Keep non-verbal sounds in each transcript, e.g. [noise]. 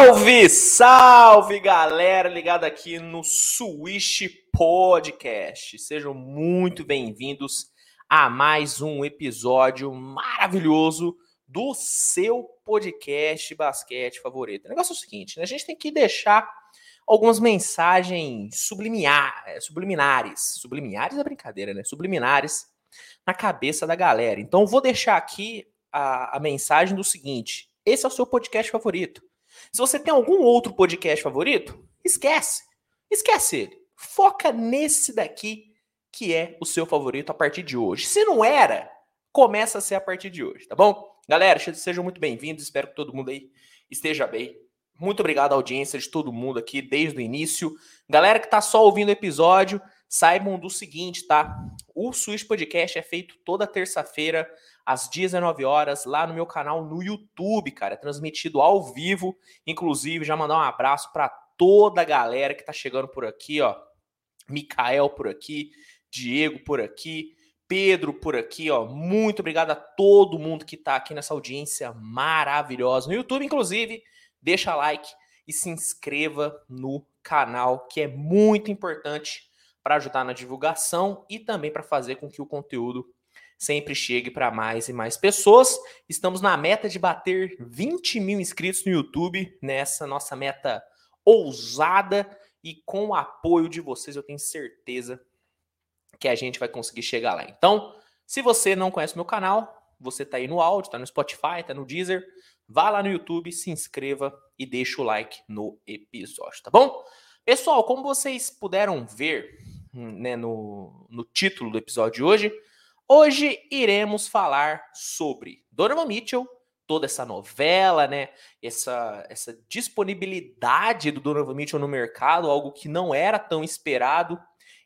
Salve, salve galera ligada aqui no Swish Podcast. Sejam muito bem-vindos a mais um episódio maravilhoso do seu podcast basquete favorito. O negócio é o seguinte, né? a gente tem que deixar algumas mensagens subliminar, é, subliminares. Subliminares é brincadeira, né? Subliminares na cabeça da galera. Então, vou deixar aqui a, a mensagem do seguinte: esse é o seu podcast favorito. Se você tem algum outro podcast favorito, esquece. Esquece ele. Foca nesse daqui que é o seu favorito a partir de hoje. Se não era, começa a ser a partir de hoje, tá bom? Galera, sejam muito bem-vindos. Espero que todo mundo aí esteja bem. Muito obrigado à audiência de todo mundo aqui desde o início. Galera que tá só ouvindo o episódio, saibam do seguinte, tá? O Switch Podcast é feito toda terça-feira às 19 horas lá no meu canal no YouTube, cara, transmitido ao vivo. Inclusive, já mandar um abraço para toda a galera que tá chegando por aqui, ó. Mikael por aqui, Diego por aqui, Pedro por aqui, ó. Muito obrigado a todo mundo que tá aqui nessa audiência maravilhosa no YouTube, inclusive, deixa like e se inscreva no canal, que é muito importante para ajudar na divulgação e também para fazer com que o conteúdo sempre chegue para mais e mais pessoas. Estamos na meta de bater 20 mil inscritos no YouTube, nessa nossa meta ousada e com o apoio de vocês, eu tenho certeza que a gente vai conseguir chegar lá. Então, se você não conhece meu canal, você está aí no áudio, está no Spotify, está no Deezer, vá lá no YouTube, se inscreva e deixa o like no episódio, tá bom? Pessoal, como vocês puderam ver né, no, no título do episódio de hoje, Hoje iremos falar sobre Donovan Mitchell, toda essa novela, né? Essa, essa disponibilidade do Donovan Mitchell no mercado, algo que não era tão esperado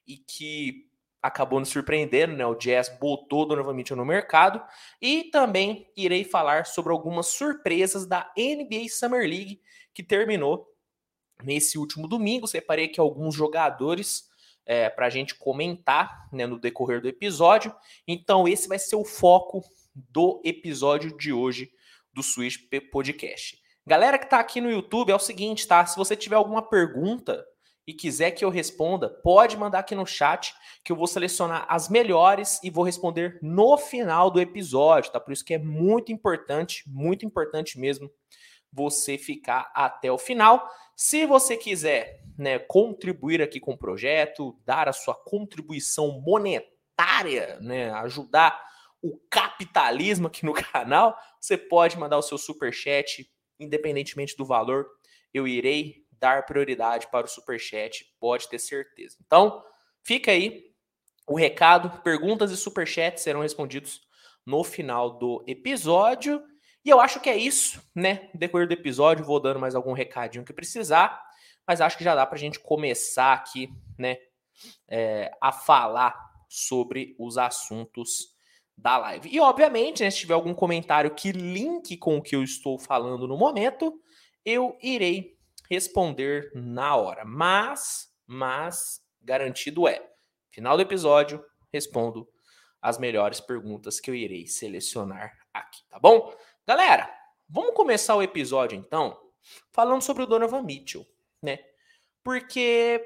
e que acabou nos surpreendendo, né? O Jazz botou Donovan Mitchell no mercado. E também irei falar sobre algumas surpresas da NBA Summer League que terminou nesse último domingo. Separei aqui alguns jogadores é, para a gente comentar né, no decorrer do episódio. Então, esse vai ser o foco do episódio de hoje do Switch Podcast. Galera que está aqui no YouTube, é o seguinte, tá? Se você tiver alguma pergunta e quiser que eu responda, pode mandar aqui no chat que eu vou selecionar as melhores e vou responder no final do episódio, tá? Por isso que é muito importante, muito importante mesmo você ficar até o final. Se você quiser né, contribuir aqui com o projeto, dar a sua contribuição monetária, né, ajudar o capitalismo aqui no [laughs] canal, você pode mandar o seu super chat, independentemente do valor, eu irei dar prioridade para o super chat, pode ter certeza. Então, fica aí o recado, perguntas e super chats serão respondidos no final do episódio. E eu acho que é isso, né? No decorrer do episódio, vou dando mais algum recadinho que precisar, mas acho que já dá para a gente começar aqui, né? É, a falar sobre os assuntos da live. E, obviamente, né, se tiver algum comentário que link com o que eu estou falando no momento, eu irei responder na hora. Mas, mas, garantido é, final do episódio, respondo as melhores perguntas que eu irei selecionar aqui, tá bom? Galera, vamos começar o episódio então falando sobre o Donovan Mitchell, né? Porque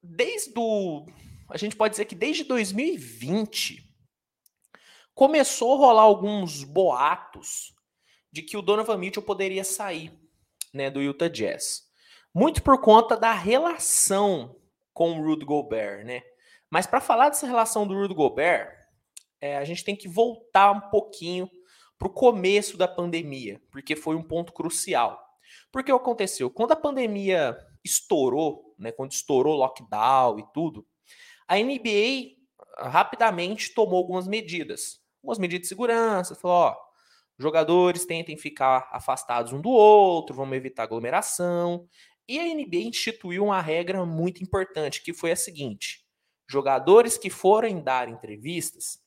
desde o a gente pode dizer que desde 2020 começou a rolar alguns boatos de que o Donovan Mitchell poderia sair, né, do Utah Jazz. Muito por conta da relação com o Rudy Gobert, né? Mas para falar dessa relação do Rudy Gobert, é, a gente tem que voltar um pouquinho para o começo da pandemia, porque foi um ponto crucial. Porque o que aconteceu? Quando a pandemia estourou, né, quando estourou o lockdown e tudo, a NBA rapidamente tomou algumas medidas. Algumas medidas de segurança, falou, ó, jogadores tentem ficar afastados um do outro, vamos evitar aglomeração. E a NBA instituiu uma regra muito importante, que foi a seguinte: jogadores que forem dar entrevistas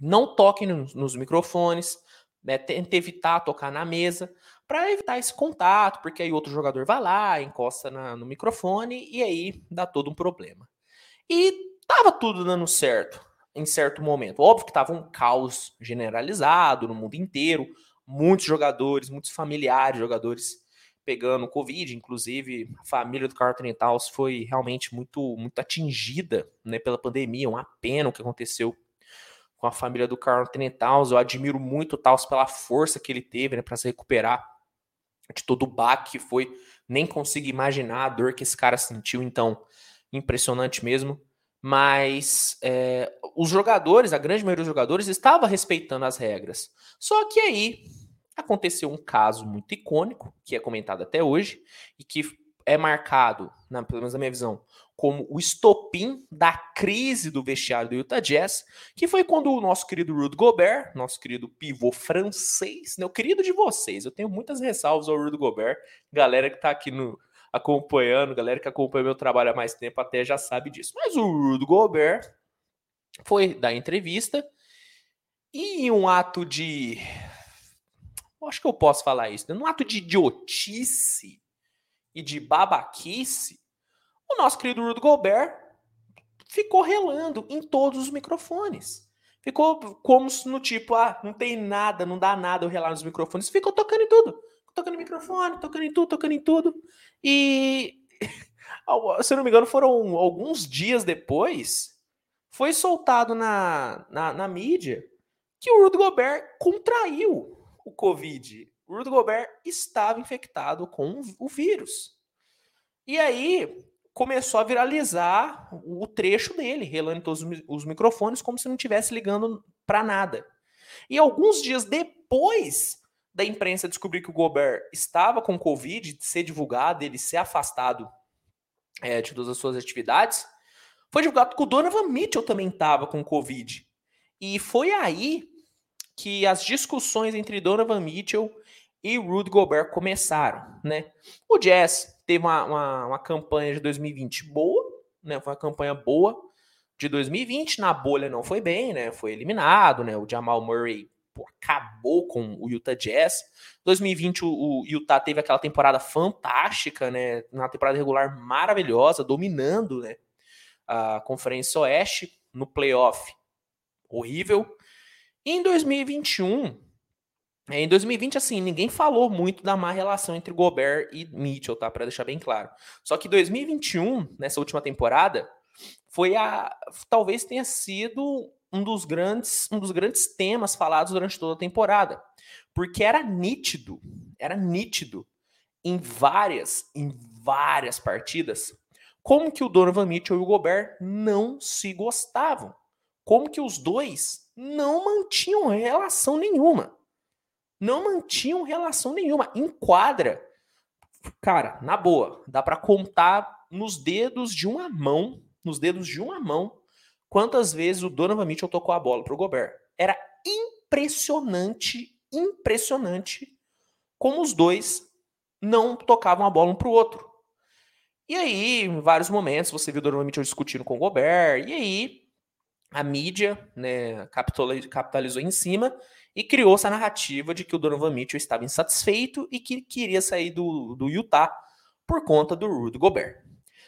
não toquem nos, nos microfones, né, tenta evitar tocar na mesa, para evitar esse contato, porque aí outro jogador vai lá, encosta na, no microfone e aí dá todo um problema. E tava tudo dando certo em certo momento. Óbvio que tava um caos generalizado no mundo inteiro. muitos jogadores, muitos familiares jogadores pegando Covid, inclusive a família do Carlton Towns foi realmente muito, muito atingida né, pela pandemia, uma pena o que aconteceu com a família do Carlton Towns. Eu admiro muito o Towns pela força que ele teve né, para se recuperar de todo o baque que foi. Nem consigo imaginar a dor que esse cara sentiu, então impressionante mesmo. Mas é, os jogadores, a grande maioria dos jogadores, estava respeitando as regras. Só que aí aconteceu um caso muito icônico, que é comentado até hoje, e que é marcado, na, pelo menos na minha visão, como o estopim da crise do vestiário do Utah Jazz, que foi quando o nosso querido Rudy Gobert, nosso querido pivô francês, né, o querido de vocês, eu tenho muitas ressalvas ao Rudy Gobert, galera que tá aqui no, acompanhando, galera que acompanha meu trabalho há mais tempo até já sabe disso. Mas o Rudy Gobert foi dar entrevista e em um ato de acho que eu posso falar isso, né? num ato de idiotice e de babaquice, o nosso querido Rudy Gobert ficou relando em todos os microfones. Ficou como no tipo, ah, não tem nada, não dá nada eu relar nos microfones. Ficou tocando em tudo. Tocando em microfone, tocando em tudo, tocando em tudo. E, [laughs] se não me engano, foram alguns dias depois, foi soltado na, na, na mídia que o Rudy Gobert contraiu o Covid, o Rudy Gobert estava infectado com o vírus. E aí começou a viralizar o trecho dele, relando todos os microfones como se não estivesse ligando para nada. E alguns dias depois da imprensa descobrir que o Gobert estava com Covid, ser divulgado, ele ser afastado é, de todas as suas atividades, foi divulgado que o Donovan Mitchell também estava com Covid. E foi aí que as discussões entre Donovan Mitchell e Rudy Gobert começaram, né? O Jazz teve uma, uma, uma, campanha de 2020 boa, né? Foi uma campanha boa de 2020. Na bolha não foi bem, né? Foi eliminado, né? O Jamal Murray pô, acabou com o Utah Jazz. 2020 o, o Utah teve aquela temporada fantástica, né? Uma temporada regular maravilhosa, dominando, né? A Conferência Oeste no playoff horrível. Em 2021, é, em 2020, assim, ninguém falou muito da má relação entre Gobert e Mitchell, tá? Para deixar bem claro. Só que 2021, nessa última temporada, foi a. Talvez tenha sido um dos grandes, um dos grandes temas falados durante toda a temporada. Porque era nítido, era nítido em várias, em várias partidas, como que o Donovan Mitchell e o Gobert não se gostavam. Como que os dois não mantinham relação nenhuma. Não mantinham relação nenhuma. Enquadra. Cara, na boa, dá para contar nos dedos de uma mão, nos dedos de uma mão, quantas vezes o Donovan Mitchell tocou a bola pro Gobert. Era impressionante, impressionante como os dois não tocavam a bola um pro outro. E aí, em vários momentos, você viu o Donovan Mitchell discutindo com o Gobert, e aí a mídia né, capitalizou em cima e criou essa narrativa de que o Donovan Mitchell estava insatisfeito e que queria sair do, do Utah por conta do Rudy Gobert.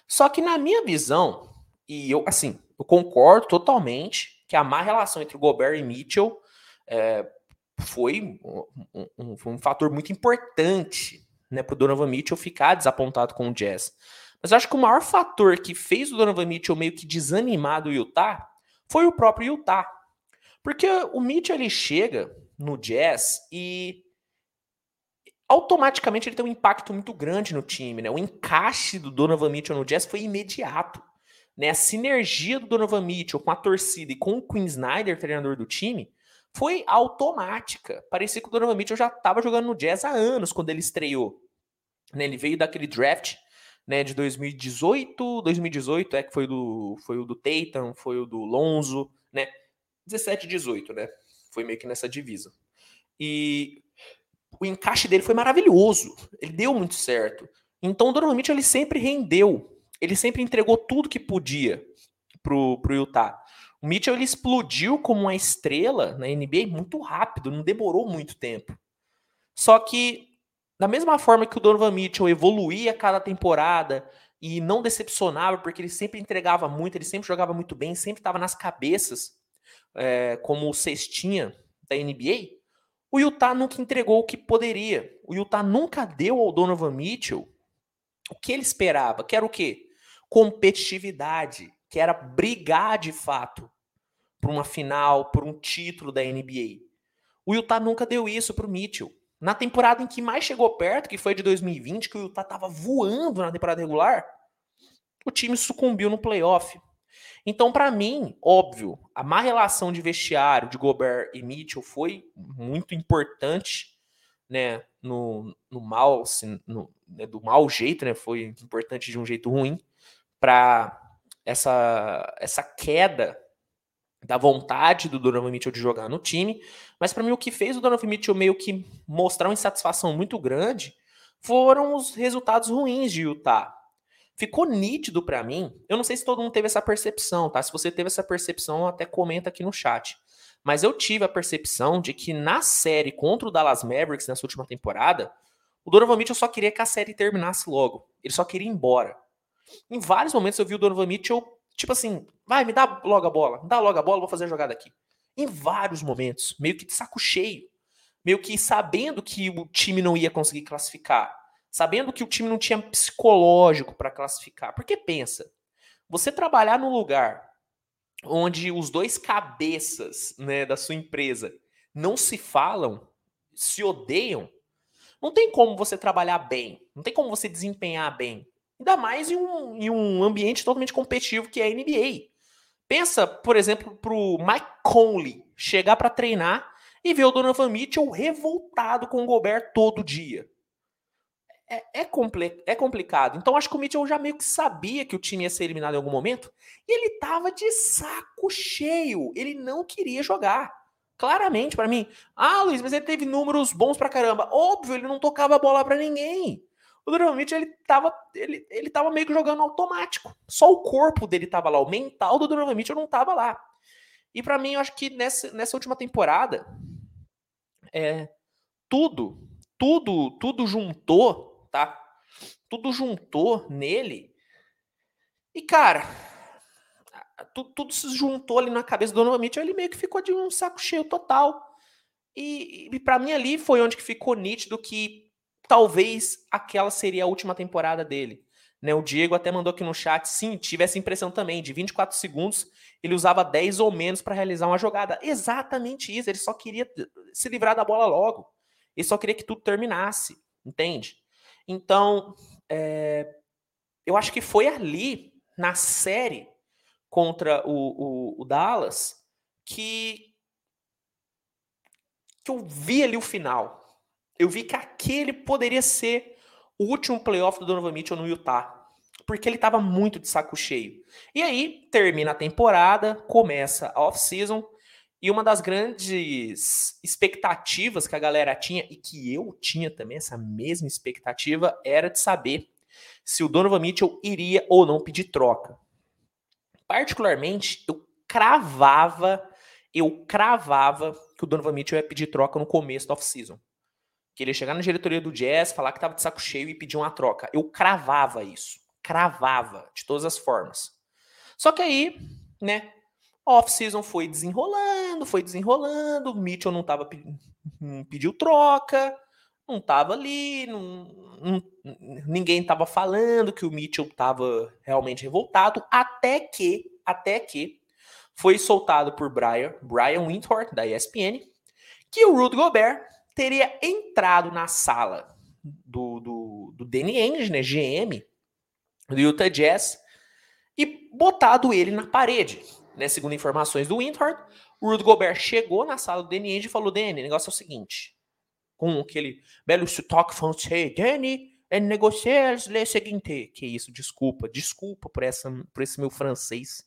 Só que na minha visão, e eu assim, eu concordo totalmente que a má relação entre o Gobert e Mitchell é, foi, um, um, um fator muito importante né, para o Donovan Mitchell ficar desapontado com o Jazz. Mas eu acho que o maior fator que fez o Donovan Mitchell meio que desanimar do Utah foi o próprio Utah. Porque o Mitchell ele chega no Jazz e automaticamente ele tem um impacto muito grande no time, né? O encaixe do Donovan Mitchell no Jazz foi imediato. Né? A sinergia do Donovan Mitchell com a torcida e com o Quinn Snyder, treinador do time, foi automática. Parecia que o Donovan Mitchell já estava jogando no Jazz há anos quando ele estreou. Né? Ele veio daquele draft né, de 2018, 2018 é que foi do foi o do Tatum, foi o do Lonzo, né? 17 e 18, né? Foi meio que nessa divisa. E o encaixe dele foi maravilhoso. Ele deu muito certo. Então, normalmente ele sempre rendeu. Ele sempre entregou tudo que podia pro, pro Utah. O Mitchell ele explodiu como uma estrela na NBA muito rápido, não demorou muito tempo. Só que da mesma forma que o Donovan Mitchell evoluía cada temporada e não decepcionava, porque ele sempre entregava muito, ele sempre jogava muito bem, sempre estava nas cabeças, é, como o cestinha da NBA, O Utah nunca entregou o que poderia. O Utah nunca deu ao Donovan Mitchell o que ele esperava, que era o quê? Competitividade, que era brigar de fato por uma final, por um título da NBA. O Utah nunca deu isso para o Mitchell. Na temporada em que mais chegou perto, que foi de 2020, que o Utah estava voando na temporada regular, o time sucumbiu no playoff. Então, para mim, óbvio, a má relação de vestiário de Gobert e Mitchell foi muito importante, né, no, no mal, assim, no, né, do mau jeito, né, foi importante de um jeito ruim para essa essa queda da vontade do Donovan Mitchell de jogar no time, mas para mim o que fez o Donovan Mitchell meio que mostrar uma insatisfação muito grande foram os resultados ruins de Utah. Ficou nítido para mim, eu não sei se todo mundo teve essa percepção, tá? Se você teve essa percepção, até comenta aqui no chat. Mas eu tive a percepção de que na série contra o Dallas Mavericks nessa última temporada, o Donovan Mitchell só queria que a série terminasse logo. Ele só queria ir embora. Em vários momentos eu vi o Donovan Mitchell Tipo assim, vai, me dá logo a bola, me dá logo a bola, vou fazer a jogada aqui. Em vários momentos, meio que de saco cheio. Meio que sabendo que o time não ia conseguir classificar. Sabendo que o time não tinha psicológico para classificar. Porque pensa, você trabalhar num lugar onde os dois cabeças né, da sua empresa não se falam, se odeiam, não tem como você trabalhar bem, não tem como você desempenhar bem. Ainda mais em um, em um ambiente totalmente competitivo que é a NBA. Pensa, por exemplo, pro Mike Conley chegar para treinar e ver o Donovan Mitchell revoltado com o Gobert todo dia. É, é, compli é complicado. Então acho que o Mitchell já meio que sabia que o time ia ser eliminado em algum momento e ele tava de saco cheio. Ele não queria jogar. Claramente para mim. Ah, Luiz, mas ele teve números bons pra caramba. Óbvio, ele não tocava a bola para ninguém o Donovan Mitchell, ele tava, ele, ele tava meio que jogando automático. Só o corpo dele tava lá, o mental do Donovan Mitchell não tava lá. E para mim, eu acho que nessa, nessa última temporada, é, tudo, tudo, tudo juntou, tá? Tudo juntou nele. E, cara, tudo, tudo se juntou ali na cabeça do Donovan Mitchell, ele meio que ficou de um saco cheio total. E, e para mim ali foi onde que ficou nítido que talvez aquela seria a última temporada dele. Né, o Diego até mandou aqui no chat, sim, tive essa impressão também, de 24 segundos, ele usava 10 ou menos para realizar uma jogada. Exatamente isso, ele só queria se livrar da bola logo. Ele só queria que tudo terminasse, entende? Então, é, eu acho que foi ali, na série contra o, o, o Dallas, que, que eu vi ali o final eu vi que aquele poderia ser o último playoff do Donovan Mitchell no Utah. Porque ele estava muito de saco cheio. E aí, termina a temporada, começa a off-season. E uma das grandes expectativas que a galera tinha, e que eu tinha também, essa mesma expectativa, era de saber se o Donovan Mitchell iria ou não pedir troca. Particularmente, eu cravava, eu cravava que o Donovan Mitchell ia pedir troca no começo da off-season que ele ia chegar na diretoria do Jazz, falar que tava de saco cheio e pedir uma troca. Eu cravava isso. Cravava, de todas as formas. Só que aí, né, off-season foi desenrolando, foi desenrolando, Mitchell não tava não pediu troca, não tava ali, não, não, ninguém tava falando que o Mitchell tava realmente revoltado, até que, até que foi soltado por Brian, Brian Windhorst, da ESPN, que o Rudy Gobert teria entrado na sala do, do, do Danny Ainge, né, GM, do Utah Jazz, e botado ele na parede. Né, segundo informações do Windhorst, o Rudy Gobert chegou na sala do Danny Ainge e falou, Danny, o negócio é o seguinte, com aquele belo sotaque francês, Danny, é negociar le seguinte. Que isso, desculpa, desculpa por, essa, por esse meu francês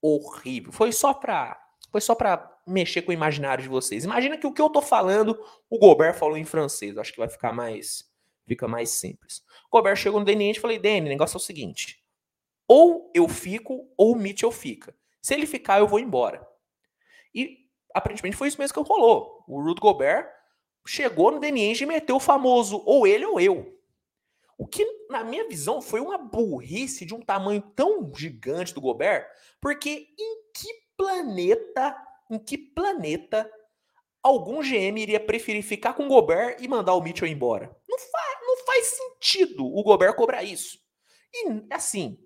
horrível. Foi só pra foi só para mexer com o imaginário de vocês. Imagina que o que eu tô falando, o Gobert falou em francês. Acho que vai ficar mais fica mais simples. O Gobert chegou no Danny e falei, Danny, o negócio é o seguinte. Ou eu fico, ou o Mitchell fica. Se ele ficar, eu vou embora. E aparentemente foi isso mesmo que rolou. O Rudy Gobert chegou no Danny e meteu o famoso ou ele ou eu. O que, na minha visão, foi uma burrice de um tamanho tão gigante do Gobert, porque em que planeta, em que planeta algum GM iria preferir ficar com o Gobert e mandar o Mitchell embora. Não, fa não faz sentido o Gobert cobrar isso. E assim,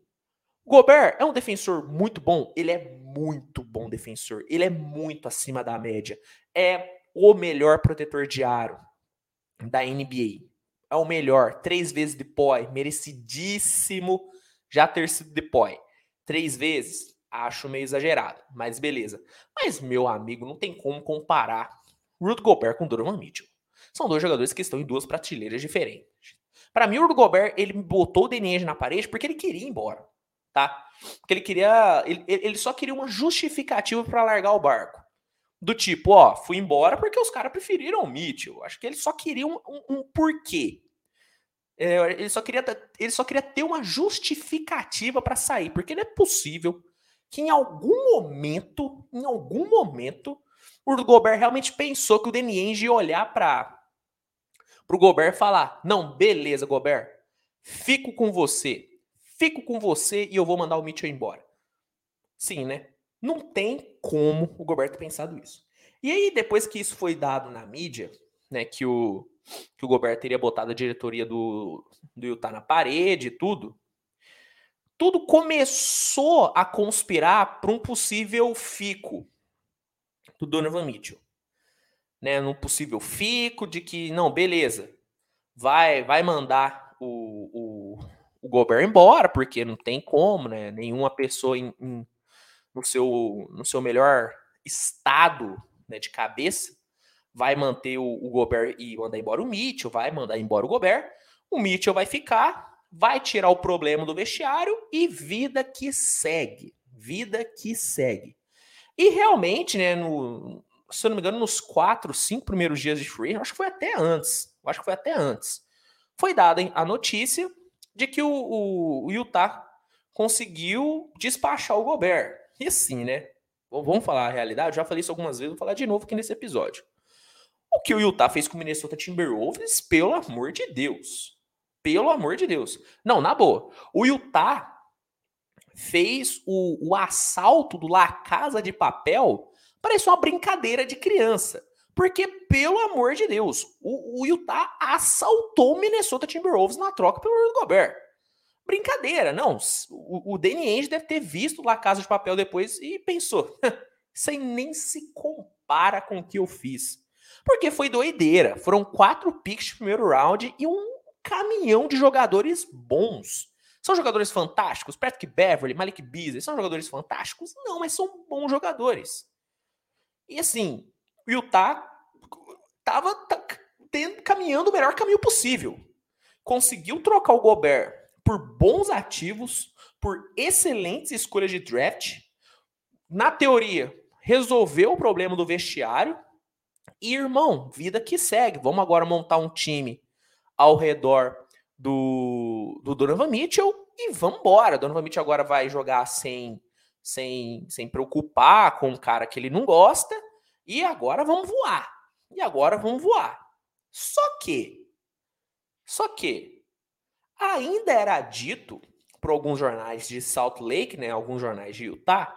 Gobert é um defensor muito bom. Ele é muito bom defensor. Ele é muito acima da média. É o melhor protetor de aro da NBA. É o melhor. Três vezes depois. Merecidíssimo já ter sido depois. Três vezes. Acho meio exagerado. Mas beleza. Mas, meu amigo, não tem como comparar Rudy Gobert com Donovan Mitchell. São dois jogadores que estão em duas prateleiras diferentes. Para mim, o Rudy Gobert, ele botou o Danny na parede porque ele queria ir embora, tá? Porque ele queria, ele, ele só queria uma justificativa para largar o barco. Do tipo, ó, fui embora porque os caras preferiram o Mitchell. Acho que ele só queria um, um, um porquê. É, ele, só queria, ele só queria ter uma justificativa para sair, porque não é possível que em algum momento, em algum momento, o Gobert realmente pensou que o Danny Ainge ia olhar para o Gobert e falar: Não, beleza, Gobert, fico com você. Fico com você e eu vou mandar o Mitchell embora. Sim, né? Não tem como o Gobert ter pensado isso. E aí, depois que isso foi dado na mídia, né, que o, que o Gobert teria botado a diretoria do, do Utah na parede e tudo, tudo começou a conspirar para um possível fico do Donovan Mitchell. Né, num possível fico de que, não, beleza, vai vai mandar o, o, o Gobert embora, porque não tem como, né? Nenhuma pessoa em, em, no, seu, no seu melhor estado né, de cabeça vai manter o, o Gobert e mandar embora o Mitchell, vai mandar embora o Gobert, o Mitchell vai ficar, vai tirar o problema do vestiário e vida que segue. Vida que segue. E realmente, né, no, se eu não me engano, nos quatro, cinco primeiros dias de free, acho que foi até antes, acho que foi até antes, foi dada a notícia de que o, o, o Utah conseguiu despachar o Gobert. E assim, né? Vamos falar a realidade, já falei isso algumas vezes, vou falar de novo aqui nesse episódio. O que o Utah fez com o Minnesota Timberwolves, pelo amor de Deus. Pelo amor de Deus. Não, na boa. O Utah fez o, o assalto do La Casa de Papel parece uma brincadeira de criança. Porque, pelo amor de Deus, o, o Utah assaltou o Minnesota Timberwolves na troca pelo Rudy Gobert. Brincadeira, não. O, o Danny Ainge deve ter visto lá Casa de Papel depois e pensou: [laughs] isso aí nem se compara com o que eu fiz. Porque foi doideira. Foram quatro picks de primeiro round e um caminhão de jogadores bons. São jogadores fantásticos? Patrick Beverly, Malik Beasley, são jogadores fantásticos? Não, mas são bons jogadores. E assim, Utah estava caminhando o melhor caminho possível. Conseguiu trocar o Gobert por bons ativos, por excelentes escolhas de draft. Na teoria, resolveu o problema do vestiário. E, irmão, vida que segue. Vamos agora montar um time ao redor do, do Donovan Mitchell e vamos embora. Donovan Mitchell agora vai jogar sem, sem, sem preocupar com um cara que ele não gosta. E agora vamos voar. E agora vamos voar. Só que, só que, Ainda era dito por alguns jornais de Salt Lake, né, alguns jornais de Utah,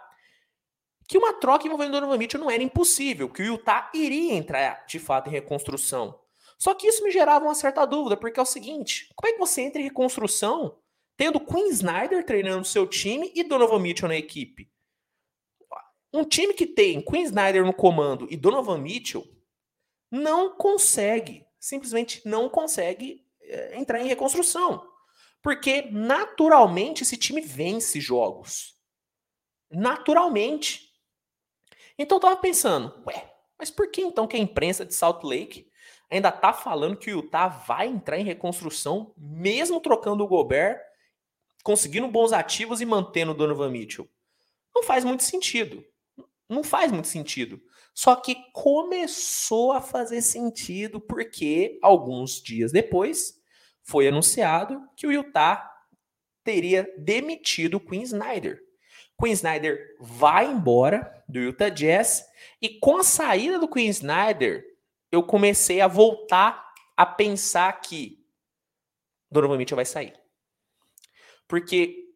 que uma troca envolvendo Donovan Mitchell não era impossível, que o Utah iria entrar de fato em reconstrução. Só que isso me gerava uma certa dúvida, porque é o seguinte: como é que você entra em reconstrução tendo Quinn Snyder treinando seu time e Donovan Mitchell na equipe? Um time que tem Quinn Snyder no comando e Donovan Mitchell não consegue, simplesmente não consegue é, entrar em reconstrução. Porque naturalmente esse time vence jogos. Naturalmente. Então eu tava pensando, ué, mas por que então que a imprensa de Salt Lake ainda tá falando que o Utah vai entrar em reconstrução, mesmo trocando o Gobert, conseguindo bons ativos e mantendo o Donovan Mitchell? Não faz muito sentido. Não faz muito sentido. Só que começou a fazer sentido porque alguns dias depois foi anunciado que o Utah teria demitido o Quinn Snyder. Quinn Snyder vai embora do Utah Jazz e com a saída do Quinn Snyder, eu comecei a voltar a pensar que Donovan Mitchell vai sair. Porque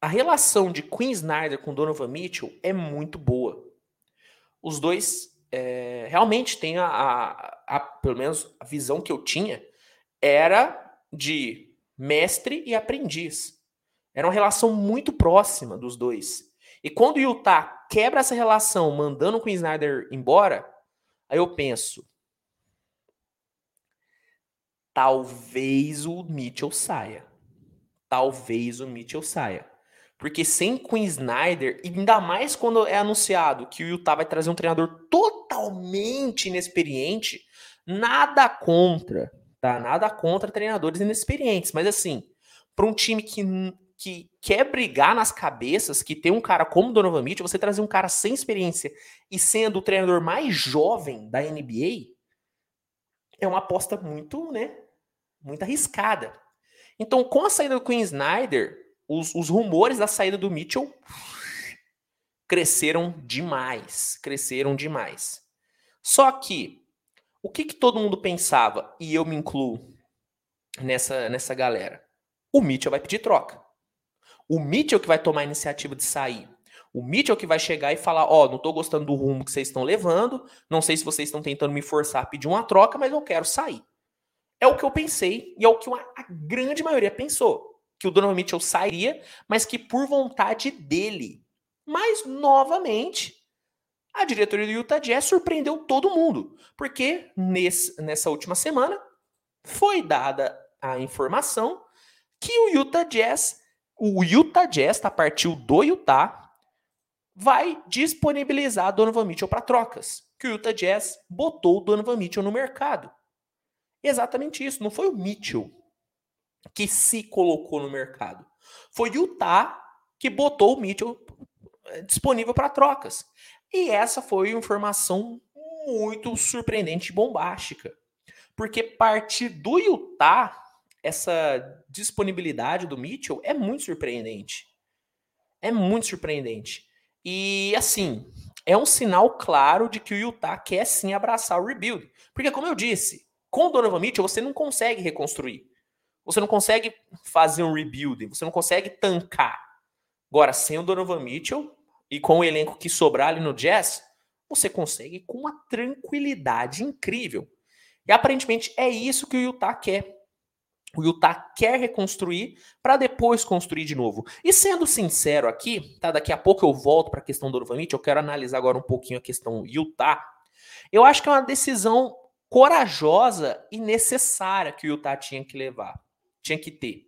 a relação de Quinn Snyder com Donovan Mitchell é muito boa. Os dois é, realmente tem a, a, a, pelo menos a visão que eu tinha, era de mestre e aprendiz. Era uma relação muito próxima dos dois. E quando o Utah quebra essa relação, mandando o Queen Snyder embora, aí eu penso, talvez o Mitchell saia. Talvez o Mitchell saia. Porque sem Queen Snyder, e ainda mais quando é anunciado que o Utah vai trazer um treinador totalmente inexperiente, nada contra, tá? Nada contra treinadores inexperientes, mas assim, para um time que, que quer brigar nas cabeças, que tem um cara como Donovan Mitchell, você trazer um cara sem experiência e sendo o treinador mais jovem da NBA, é uma aposta muito, né, muito arriscada. Então, com a saída do Queen Snyder, os, os rumores da saída do Mitchell cresceram demais. Cresceram demais. Só que, o que, que todo mundo pensava, e eu me incluo nessa, nessa galera? O Mitchell vai pedir troca. O Mitchell que vai tomar a iniciativa de sair. O Mitchell que vai chegar e falar: Ó, oh, não tô gostando do rumo que vocês estão levando, não sei se vocês estão tentando me forçar a pedir uma troca, mas eu quero sair. É o que eu pensei e é o que uma, a grande maioria pensou. Que o Donovan Mitchell sairia, mas que por vontade dele. Mas, novamente, a diretoria do Utah Jazz surpreendeu todo mundo. Porque nesse, nessa última semana foi dada a informação que o Utah Jazz, o Utah Jazz, tá partiu do Utah, vai disponibilizar Donovan Mitchell para trocas. Que o Utah Jazz botou o Donovan Mitchell no mercado. Exatamente isso. Não foi o Mitchell que se colocou no mercado. Foi Utah que botou o Mitchell eh, disponível para trocas. E essa foi uma informação muito surpreendente e bombástica. Porque partir do Utah, essa disponibilidade do Mitchell é muito surpreendente. É muito surpreendente. E assim, é um sinal claro de que o Utah quer sim abraçar o rebuild. Porque, como eu disse, com o Donovan Mitchell, você não consegue reconstruir. Você não consegue fazer um rebuilding, você não consegue tancar. Agora, sem o Donovan Mitchell e com o elenco que sobrar ali no Jazz, você consegue com uma tranquilidade incrível. E aparentemente é isso que o Utah quer. O Utah quer reconstruir para depois construir de novo. E sendo sincero aqui, tá? Daqui a pouco eu volto para a questão do Donovan Mitchell, eu quero analisar agora um pouquinho a questão Utah. Eu acho que é uma decisão corajosa e necessária que o Utah tinha que levar, tinha que ter.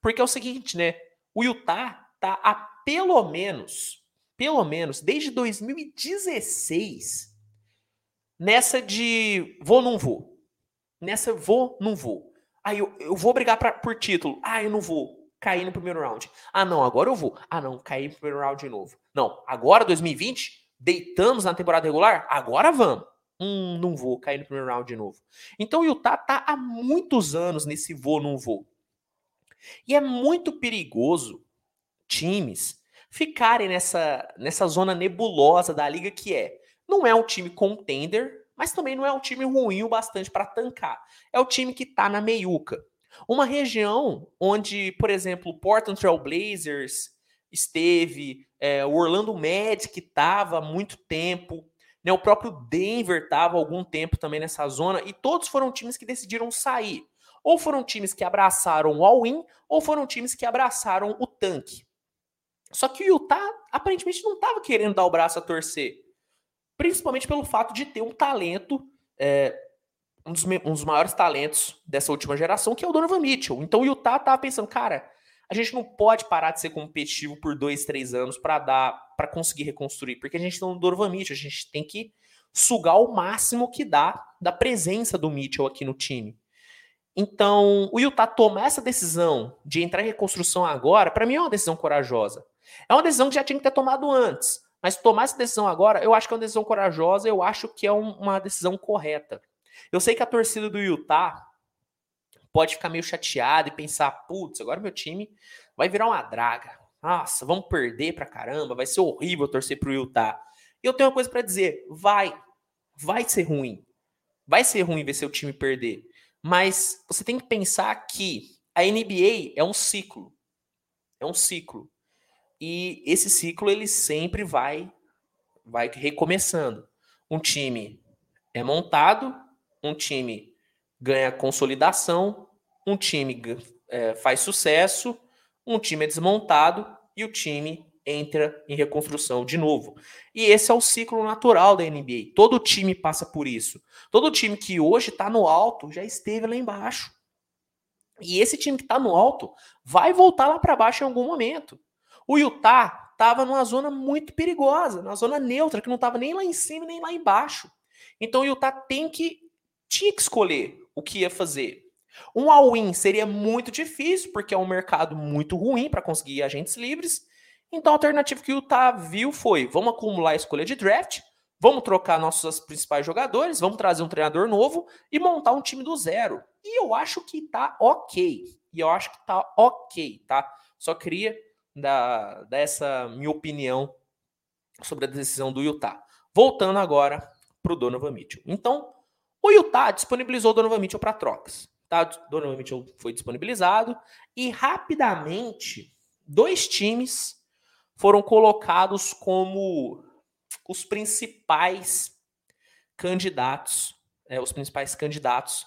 Porque é o seguinte, né? O Utah tá a pelo menos, pelo menos desde 2016 nessa de vou não vou. Nessa vou não vou. Aí eu, eu vou brigar pra, por título. Ah, eu não vou. Cair no primeiro round. Ah, não, agora eu vou. Ah, não, cair no primeiro round de novo. Não, agora 2020, deitamos na temporada regular? Agora vamos. Hum, não vou, cair no primeiro round de novo. Então o Utah tá há muitos anos nesse vou, não vou. E é muito perigoso times ficarem nessa, nessa zona nebulosa da liga que é. Não é um time contender, mas também não é um time ruim o bastante para tancar. É o time que tá na meiuca. Uma região onde, por exemplo, o Portland Trail Blazers esteve, é, o Orlando Magic estava há muito tempo, né? O próprio Denver estava algum tempo também nessa zona e todos foram times que decidiram sair. Ou foram times que abraçaram o all-in, ou foram times que abraçaram o tanque. Só que o Utah aparentemente não estava querendo dar o braço a torcer. Principalmente pelo fato de ter um talento, é, um, dos, um, dos, maiores talentos dessa última geração, que é o Donovan Mitchell. Então o Utah estava pensando, cara, a gente não pode parar de ser competitivo por dois, três anos para dar, para conseguir reconstruir, porque a gente não Donovan Mitchell, a gente tem que sugar o máximo que dá da presença do Mitchell aqui no time. Então, o Utah tomar essa decisão de entrar em reconstrução agora, para mim é uma decisão corajosa. É uma decisão que já tinha que ter tomado antes, mas tomar essa decisão agora, eu acho que é uma decisão corajosa, eu acho que é um, uma decisão correta. Eu sei que a torcida do Utah pode ficar meio chateado e pensar, putz, agora meu time vai virar uma draga. Nossa, vamos perder pra caramba, vai ser horrível torcer pro Utah. E eu tenho uma coisa para dizer, vai, vai ser ruim. Vai ser ruim ver seu time perder. Mas você tem que pensar que a NBA é um ciclo. É um ciclo. E esse ciclo ele sempre vai vai recomeçando. Um time é montado, um time ganha consolidação, um time é, faz sucesso, um time é desmontado e o time entra em reconstrução de novo. E esse é o ciclo natural da NBA. Todo time passa por isso. Todo time que hoje está no alto já esteve lá embaixo. E esse time que está no alto vai voltar lá para baixo em algum momento. O Utah estava numa zona muito perigosa, na zona neutra, que não estava nem lá em cima nem lá embaixo. Então o Utah tem que tinha que escolher o que ia fazer. Um all-in seria muito difícil, porque é um mercado muito ruim para conseguir agentes livres. Então a alternativa que o Utah viu foi: vamos acumular a escolha de draft, vamos trocar nossos principais jogadores, vamos trazer um treinador novo e montar um time do zero. E eu acho que tá ok. E eu acho que tá ok, tá? Só queria dar, dar essa minha opinião sobre a decisão do Utah. Voltando agora para o Donovan Mitchell. Então, o Utah disponibilizou o Donovan Mitchell para trocas. Tá? Donovan Mitchell foi disponibilizado e rapidamente dois times foram colocados como os principais candidatos, é, os principais candidatos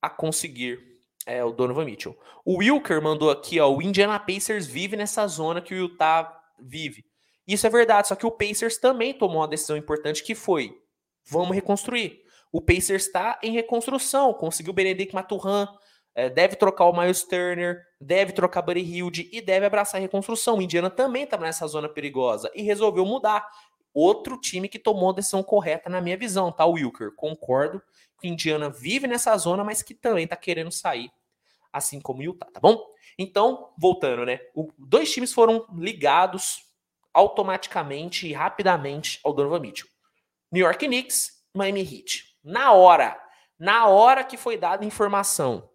a conseguir é, o Donovan Mitchell. O Wilker mandou aqui, ó, o Indiana Pacers vive nessa zona que o Utah vive. Isso é verdade, só que o Pacers também tomou uma decisão importante que foi: vamos reconstruir. O Pacers está em reconstrução, conseguiu Benedict Maturhan, é, deve trocar o Miles Turner, deve trocar Buddy Hilde e deve abraçar a reconstrução. O Indiana também estava nessa zona perigosa e resolveu mudar. Outro time que tomou a decisão correta na minha visão, tá, Wilker? Concordo que o Indiana vive nessa zona, mas que também está querendo sair, assim como o Utah, tá bom? Então, voltando, né? O, dois times foram ligados automaticamente e rapidamente ao Donovan Mitchell. New York Knicks, Miami Heat na hora, na hora que foi dada a informação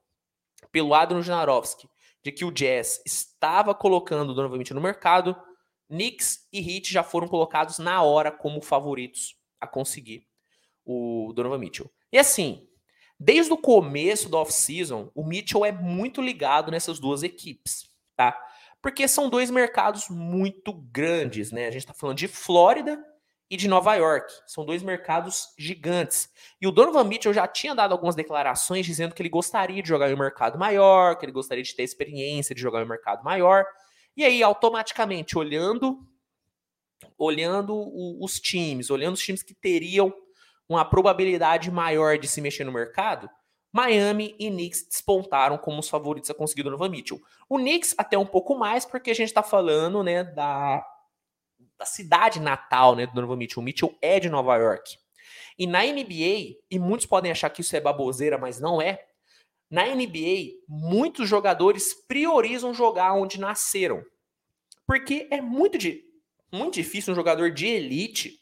pelo Adrian Janarovski de que o Jazz estava colocando Mitchell no mercado, Knicks e Heat já foram colocados na hora como favoritos a conseguir o Donovan Mitchell. E assim, desde o começo da off-season, o Mitchell é muito ligado nessas duas equipes, tá? Porque são dois mercados muito grandes, né? A gente tá falando de Flórida e de Nova York. São dois mercados gigantes. E o Donovan Mitchell já tinha dado algumas declarações dizendo que ele gostaria de jogar em um mercado maior, que ele gostaria de ter experiência de jogar em um mercado maior. E aí, automaticamente, olhando olhando o, os times, olhando os times que teriam uma probabilidade maior de se mexer no mercado, Miami e Knicks despontaram como os favoritos a conseguir o Donovan Mitchell. O Knicks até um pouco mais, porque a gente está falando né, da da cidade natal né, do Donovan Mitchell. O Mitchell é de Nova York. E na NBA, e muitos podem achar que isso é baboseira, mas não é. Na NBA, muitos jogadores priorizam jogar onde nasceram. Porque é muito, de, muito difícil um jogador de elite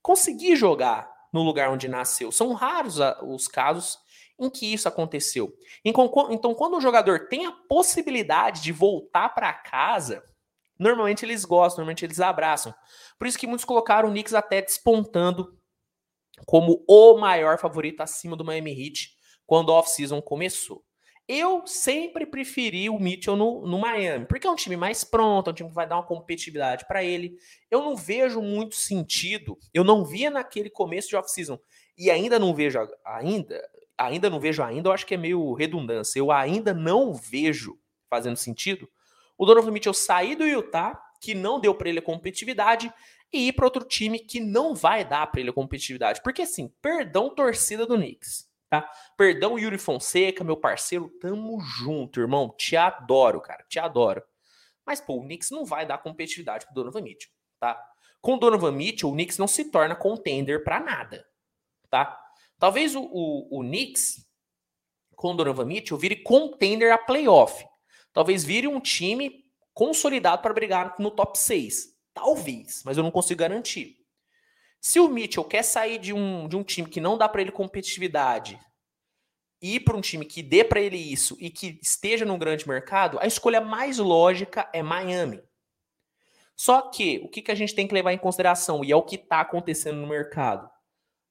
conseguir jogar no lugar onde nasceu. São raros os casos em que isso aconteceu. Então, quando um jogador tem a possibilidade de voltar para casa, Normalmente eles gostam, normalmente eles abraçam. Por isso que muitos colocaram o Knicks até despontando como o maior favorito acima do Miami Heat quando a off-season começou. Eu sempre preferi o Mitchell no, no, Miami, porque é um time mais pronto, é um time que vai dar uma competitividade para ele. Eu não vejo muito sentido, eu não via naquele começo de off-season e ainda não vejo ainda, ainda não vejo ainda, eu acho que é meio redundância. Eu ainda não vejo fazendo sentido o Donovan Mitchell sair do Utah, que não deu para ele a competitividade, e ir para outro time que não vai dar para ele a competitividade. Porque assim, perdão torcida do Knicks, tá? Perdão Yuri Fonseca, meu parceiro, tamo junto, irmão. Te adoro, cara, te adoro. Mas pô, o Knicks não vai dar competitividade pro Donovan Mitchell, tá? Com o Donovan Mitchell, o Knicks não se torna contender para nada, tá? Talvez o, o, o Knicks com o Donovan Mitchell vire contender a playoff. Talvez vire um time consolidado para brigar no top 6. Talvez, mas eu não consigo garantir. Se o Mitchell quer sair de um, de um time que não dá para ele competitividade e ir para um time que dê para ele isso e que esteja num grande mercado, a escolha mais lógica é Miami. Só que o que, que a gente tem que levar em consideração, e é o que está acontecendo no mercado,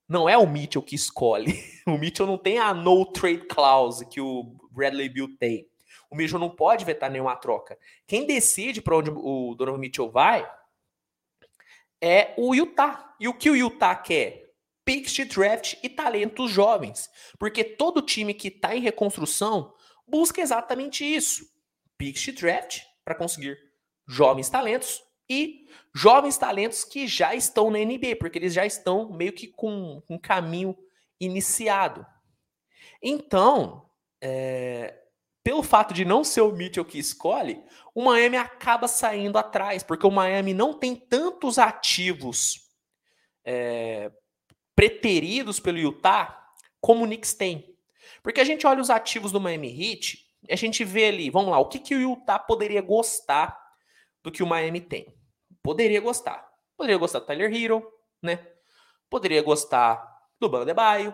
não é o Mitchell que escolhe. [laughs] O Mitchell não tem a no trade clause que o Bradley Bill tem. O Mitchell não pode vetar nenhuma troca. Quem decide para onde o Donovan Mitchell vai é o Utah. E o que o Utah quer? picks de draft e talentos jovens. Porque todo time que está em reconstrução busca exatamente isso: picks de draft para conseguir jovens talentos e jovens talentos que já estão na NBA, porque eles já estão meio que com um caminho iniciado. Então, é, pelo fato de não ser o Mitchell que escolhe, o Miami acaba saindo atrás, porque o Miami não tem tantos ativos é, preteridos pelo Utah como o Knicks tem. Porque a gente olha os ativos do Miami Heat e a gente vê ali, vamos lá, o que, que o Utah poderia gostar do que o Miami tem. Poderia gostar. Poderia gostar do Tyler Hero, né? Poderia gostar do Banda Baio.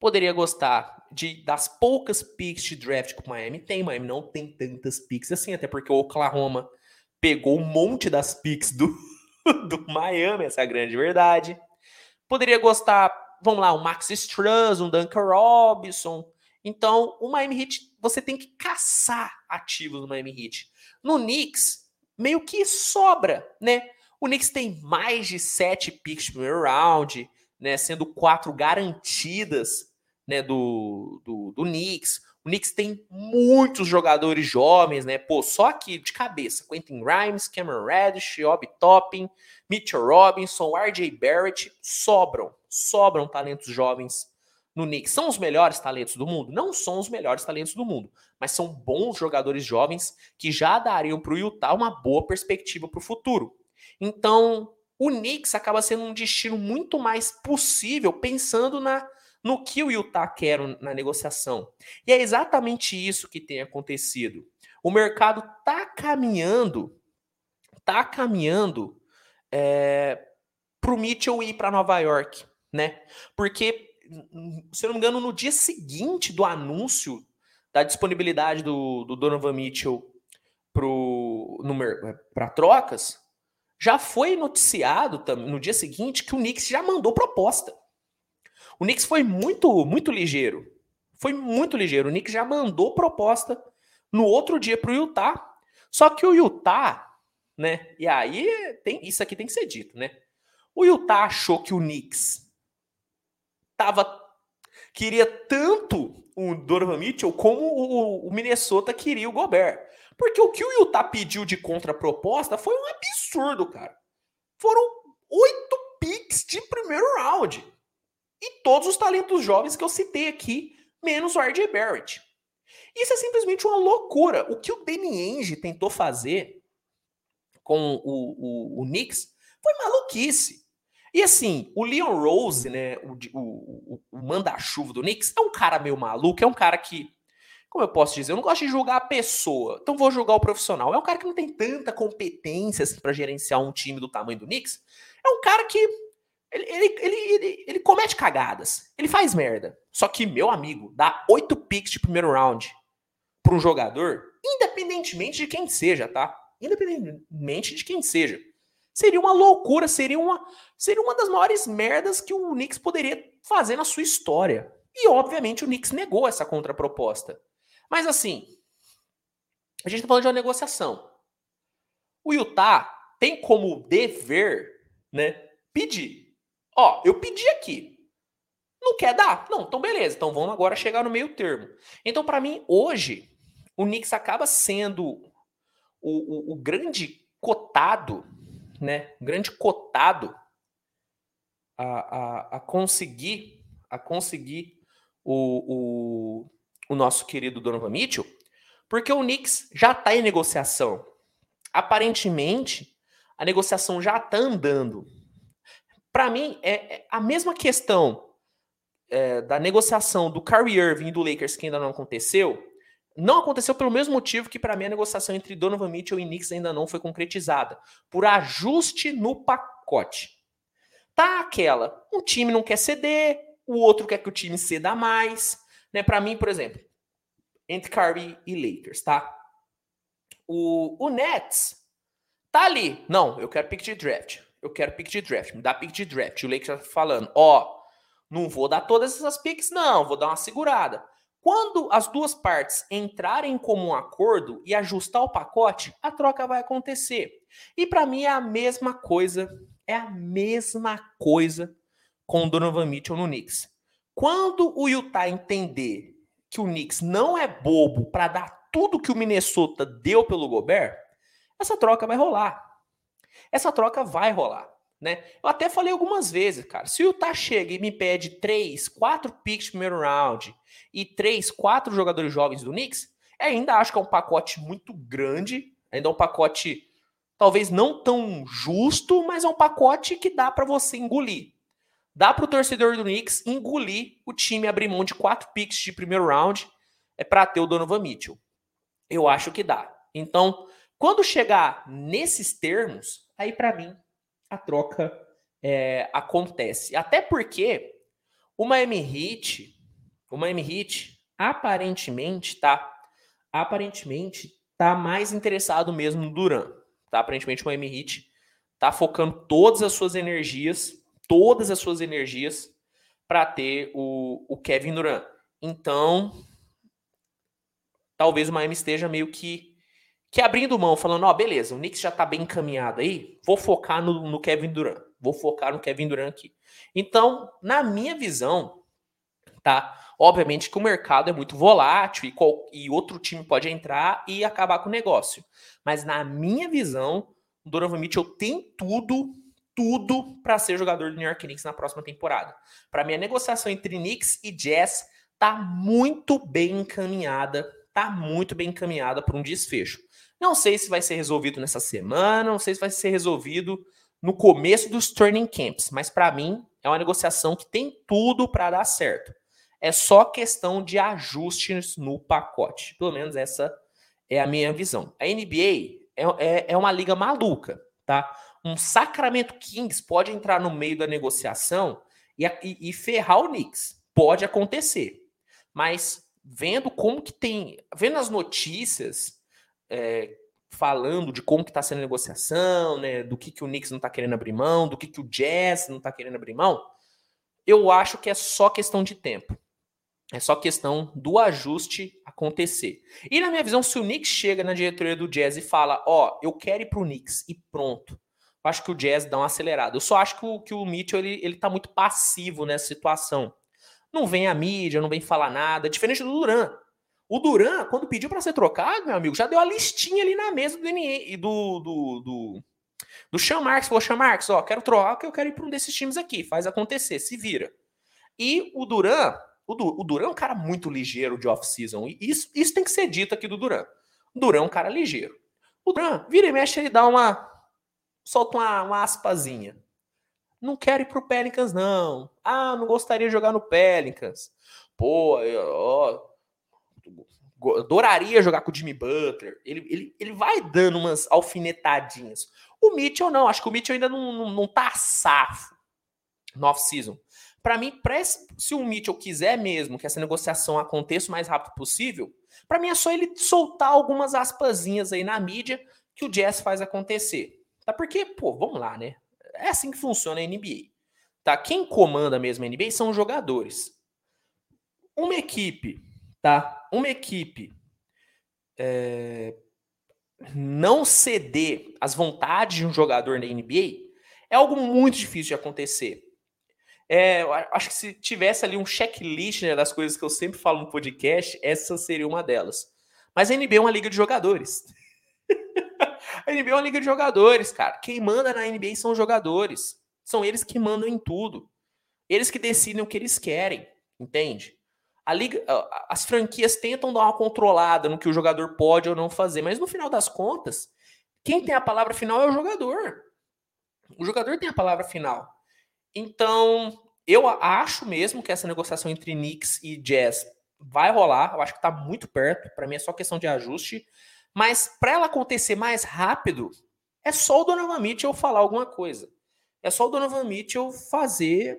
Poderia gostar de das poucas picks de draft que o Miami tem. O Miami não tem tantas picks assim, até porque o Oklahoma pegou um monte das picks do, [laughs] do Miami, essa é a grande verdade. Poderia gostar, vamos lá, um Max Struz, um Duncan Robinson. Então, o Miami Heat, você tem que caçar ativos no Miami Heat. No Knicks, meio que sobra, né? O Knicks tem mais de sete picks no round, né? Sendo quatro garantidas, né? Do, do, do Knicks. O Knicks tem muitos jogadores jovens, né? Pô, só aqui de cabeça: Quentin Grimes, Cameron Reddish, Obi Toppin, Mitchell Robinson, RJ Barrett. Sobram, sobram talentos jovens no Knicks. São os melhores talentos do mundo? Não são os melhores talentos do mundo, mas são bons jogadores jovens que já dariam para o Utah uma boa perspectiva para o futuro. Então, o Knicks acaba sendo um destino muito mais possível pensando na no que o Utah quer na negociação. E é exatamente isso que tem acontecido. O mercado está caminhando, está caminhando é, eh, para o Mitchell ir para Nova York, né? Porque se eu não me engano, no dia seguinte do anúncio da disponibilidade do, do Donovan Mitchell para trocas, já foi noticiado no dia seguinte que o Knicks já mandou proposta. O Knicks foi muito, muito ligeiro. Foi muito ligeiro. O Knicks já mandou proposta no outro dia para o Utah. Só que o Utah, né? E aí tem isso aqui tem que ser dito, né? O Utah achou que o Knicks tava queria tanto o Donovan Mitchell como o, o Minnesota queria o Gobert. Porque o que o Utah pediu de contraproposta foi um absurdo, cara. Foram oito picks de primeiro round. E todos os talentos jovens que eu citei aqui, menos o RJ Barrett. Isso é simplesmente uma loucura. O que o Danny Ainge tentou fazer com o, o, o Knicks foi maluquice. E assim, o Leon Rose, né, o, o, o manda-chuva do Knicks, é um cara meio maluco, é um cara que, como eu posso dizer, eu não gosto de julgar a pessoa, então vou julgar o profissional. É um cara que não tem tanta competência assim, para gerenciar um time do tamanho do Knicks. É um cara que ele, ele, ele, ele, comete cagadas, ele faz merda. Só que, meu amigo, dá oito picks de primeiro round para um jogador, independentemente de quem seja, tá? Independentemente de quem seja. Seria uma loucura, seria uma, seria uma das maiores merdas que o Knicks poderia fazer na sua história. E, obviamente, o Knicks negou essa contraproposta. Mas, assim, a gente está falando de uma negociação. O Utah tem como dever, né, pedir. Ó, eu pedi aqui. Não quer dar? Não, então beleza. Então vamos agora chegar no meio termo. Então, para mim, hoje, o Knicks acaba sendo o, o, o grande cotado né, um grande cotado a, a, a conseguir a conseguir o, o, o nosso querido Donovan Mitchell, porque o Knicks já está em negociação. Aparentemente, a negociação já está andando. Para mim, é, é, a mesma questão é, da negociação do Kyrie Irving do Lakers que ainda não aconteceu, não aconteceu pelo mesmo motivo que, para mim, a negociação entre Donovan Mitchell e Knicks ainda não foi concretizada por ajuste no pacote. Tá aquela, um time não quer ceder, o outro quer que o time ceda mais. Né? Para mim, por exemplo, entre Curry e Lakers, tá? O, o Nets tá ali. Não, eu quero pick de draft. Eu quero pick de draft. Me dá pick de draft. O Lakers tá falando, ó, não vou dar todas essas picks, não. Vou dar uma segurada. Quando as duas partes entrarem em comum acordo e ajustar o pacote, a troca vai acontecer. E para mim é a mesma coisa, é a mesma coisa com o Donovan Mitchell no Knicks. Quando o Utah entender que o Knicks não é bobo para dar tudo que o Minnesota deu pelo Gobert, essa troca vai rolar. Essa troca vai rolar. Né? Eu até falei algumas vezes, cara. Se o Utah chega e me pede três, quatro picks de primeiro round e três, quatro jogadores jovens do Knicks, ainda acho que é um pacote muito grande, ainda é um pacote talvez não tão justo, mas é um pacote que dá para você engolir. Dá para o torcedor do Knicks engolir o time abrir mão de quatro picks de primeiro round é para ter o Donovan Mitchell. Eu acho que dá. Então, quando chegar nesses termos, aí para mim a troca é, acontece. Até porque Heat, o Miami Heat aparentemente tá aparentemente tá mais interessado mesmo no Duran. Tá? Aparentemente Miami Heat tá focando todas as suas energias, todas as suas energias para ter o, o Kevin Durant. Então, talvez o Miami esteja meio que que abrindo mão, falando, ó, oh, beleza, o Knicks já tá bem encaminhado aí, vou focar no, no, Kevin Durant, vou focar no Kevin Durant aqui. Então, na minha visão, tá? Obviamente que o mercado é muito volátil e, qual, e outro time pode entrar e acabar com o negócio. Mas na minha visão, o Donovan Mitchell tem tudo, tudo para ser jogador do New York Knicks na próxima temporada. Para mim, a negociação entre Knicks e Jazz tá muito bem encaminhada, tá muito bem encaminhada para um desfecho. Não sei se vai ser resolvido nessa semana, não sei se vai ser resolvido no começo dos training camps, mas para mim é uma negociação que tem tudo para dar certo. É só questão de ajustes no pacote. Pelo menos essa é a minha visão. A NBA é, é, é uma liga maluca, tá? Um Sacramento Kings pode entrar no meio da negociação e, e, e ferrar o Knicks. Pode acontecer. Mas vendo como que tem. Vendo as notícias é, falando de como que está sendo a negociação, né, do que, que o Knicks não está querendo abrir mão, do que, que o Jazz não está querendo abrir mão, eu acho que é só questão de tempo. É só questão do ajuste acontecer. E na minha visão, se o Knicks chega na diretoria do Jazz e fala, ó, oh, eu quero ir pro Knicks e pronto, eu acho que o Jazz dá uma acelerada. Eu só acho que o, que o Mitchell ele, ele tá muito passivo nessa situação. Não vem a mídia, não vem falar nada, diferente do Duran. O Duran, quando pediu para ser trocado, meu amigo, já deu a listinha ali na mesa do DNA, do, do, do, do Sean Marks. Falou, Sean Marks, ó, quero trocar, eu quero ir para um desses times aqui. Faz acontecer, se vira. E o Duran, o, du, o Duran é um cara muito ligeiro de off-season. E isso, isso tem que ser dito aqui do Duran. Duran é um cara ligeiro. O Duran, vira e mexe, ele dá uma. solta uma, uma aspazinha. Não quero ir pro Pelicans, não. Ah, não gostaria de jogar no Pelicans. Pô, ó, adoraria jogar com o Jimmy Butler. Ele, ele, ele vai dando umas alfinetadinhas. O Mitchell não, acho que o Mitchell ainda não, não, não tá safo no off-season. Para mim, se o Mitchell quiser mesmo que essa negociação aconteça o mais rápido possível, para mim é só ele soltar algumas aspasinhas aí na mídia que o Jazz faz acontecer. Tá? Porque, pô, vamos lá, né? É assim que funciona a NBA. Tá? Quem comanda mesmo a NBA são os jogadores. Uma equipe tá? Uma equipe é, não ceder às vontades de um jogador na NBA é algo muito difícil de acontecer. É, acho que se tivesse ali um checklist né, das coisas que eu sempre falo no podcast, essa seria uma delas. Mas a NBA é uma liga de jogadores. [laughs] a NBA é uma liga de jogadores, cara. Quem manda na NBA são os jogadores. São eles que mandam em tudo. Eles que decidem o que eles querem, entende? Liga, as franquias tentam dar uma controlada no que o jogador pode ou não fazer, mas no final das contas, quem tem a palavra final é o jogador. O jogador tem a palavra final. Então, eu acho mesmo que essa negociação entre Knicks e Jazz vai rolar. Eu acho que está muito perto. Para mim é só questão de ajuste. Mas para ela acontecer mais rápido, é só o Donovan Mitchell falar alguma coisa. É só o Donovan Mitchell fazer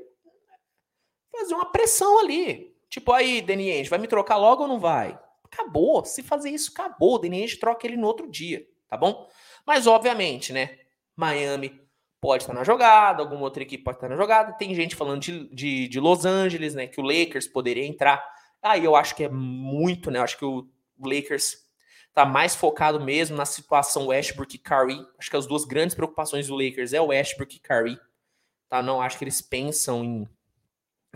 fazer uma pressão ali. Tipo, aí, Deniente, vai me trocar logo ou não vai? Acabou. Se fazer isso, acabou. O Deniente troca ele no outro dia, tá bom? Mas, obviamente, né? Miami pode estar na jogada, alguma outra equipe pode estar na jogada. Tem gente falando de, de, de Los Angeles, né? Que o Lakers poderia entrar. Aí eu acho que é muito, né? Eu acho que o Lakers tá mais focado mesmo na situação Westbrook e Curry. Acho que as duas grandes preocupações do Lakers é o Westbrook e Curry. Tá? Não acho que eles pensam em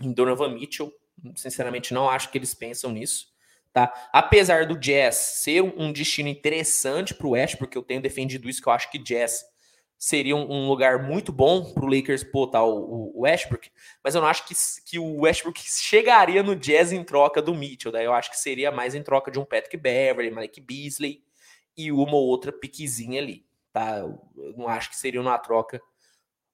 em Donovan Mitchell. Sinceramente, não acho que eles pensam nisso. Tá? Apesar do Jazz ser um destino interessante para o West, porque eu tenho defendido isso, que eu acho que Jazz seria um, lugar muito bom para o Lakers botar o, Westbrook, mas eu não acho que, que o Westbrook chegaria no Jazz em troca do Mitchell. Daí eu acho que seria mais em troca de um Patrick Beverly, Mike Beasley e uma ou outra piquezinha ali. Tá? Eu não acho que seria uma troca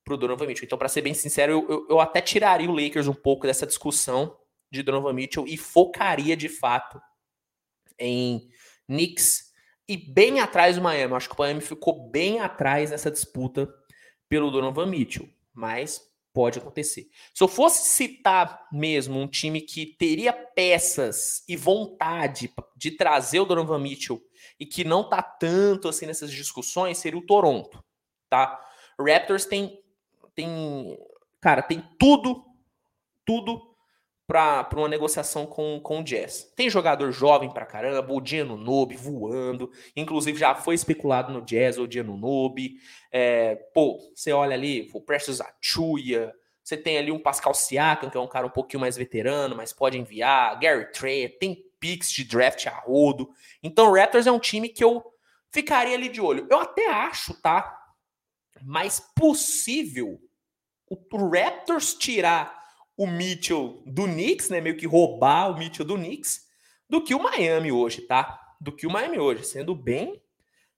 para o Donovan Mitchell. Então, para ser bem sincero, eu, eu, eu, até tiraria o Lakers um pouco dessa discussão de Donovan Mitchell e focaria de fato em Knicks e bem atrás do Miami. Acho que o Miami ficou bem atrás nessa disputa pelo Donovan Mitchell, mas pode acontecer. Se eu fosse citar mesmo um time que teria peças e vontade de trazer o Donovan Mitchell e que não tá tanto assim nessas discussões, seria o Toronto, tá? Raptors tem tem cara, tem tudo tudo para uma negociação com, com o Jazz. Tem jogador jovem pra caramba, o Diano Nobe voando, inclusive já foi especulado no Jazz o Diano Nobe. É, pô, você olha ali, o Precious Achuia, você tem ali um Pascal Siakam, que é um cara um pouquinho mais veterano, mas pode enviar, Gary Trent, tem picks de draft a rodo. Então o Raptors é um time que eu ficaria ali de olho. Eu até acho, tá? Mais possível o Raptors tirar o Mitchell do Knicks, né? Meio que roubar o Mitchell do Knicks, do que o Miami hoje, tá? Do que o Miami hoje, sendo bem,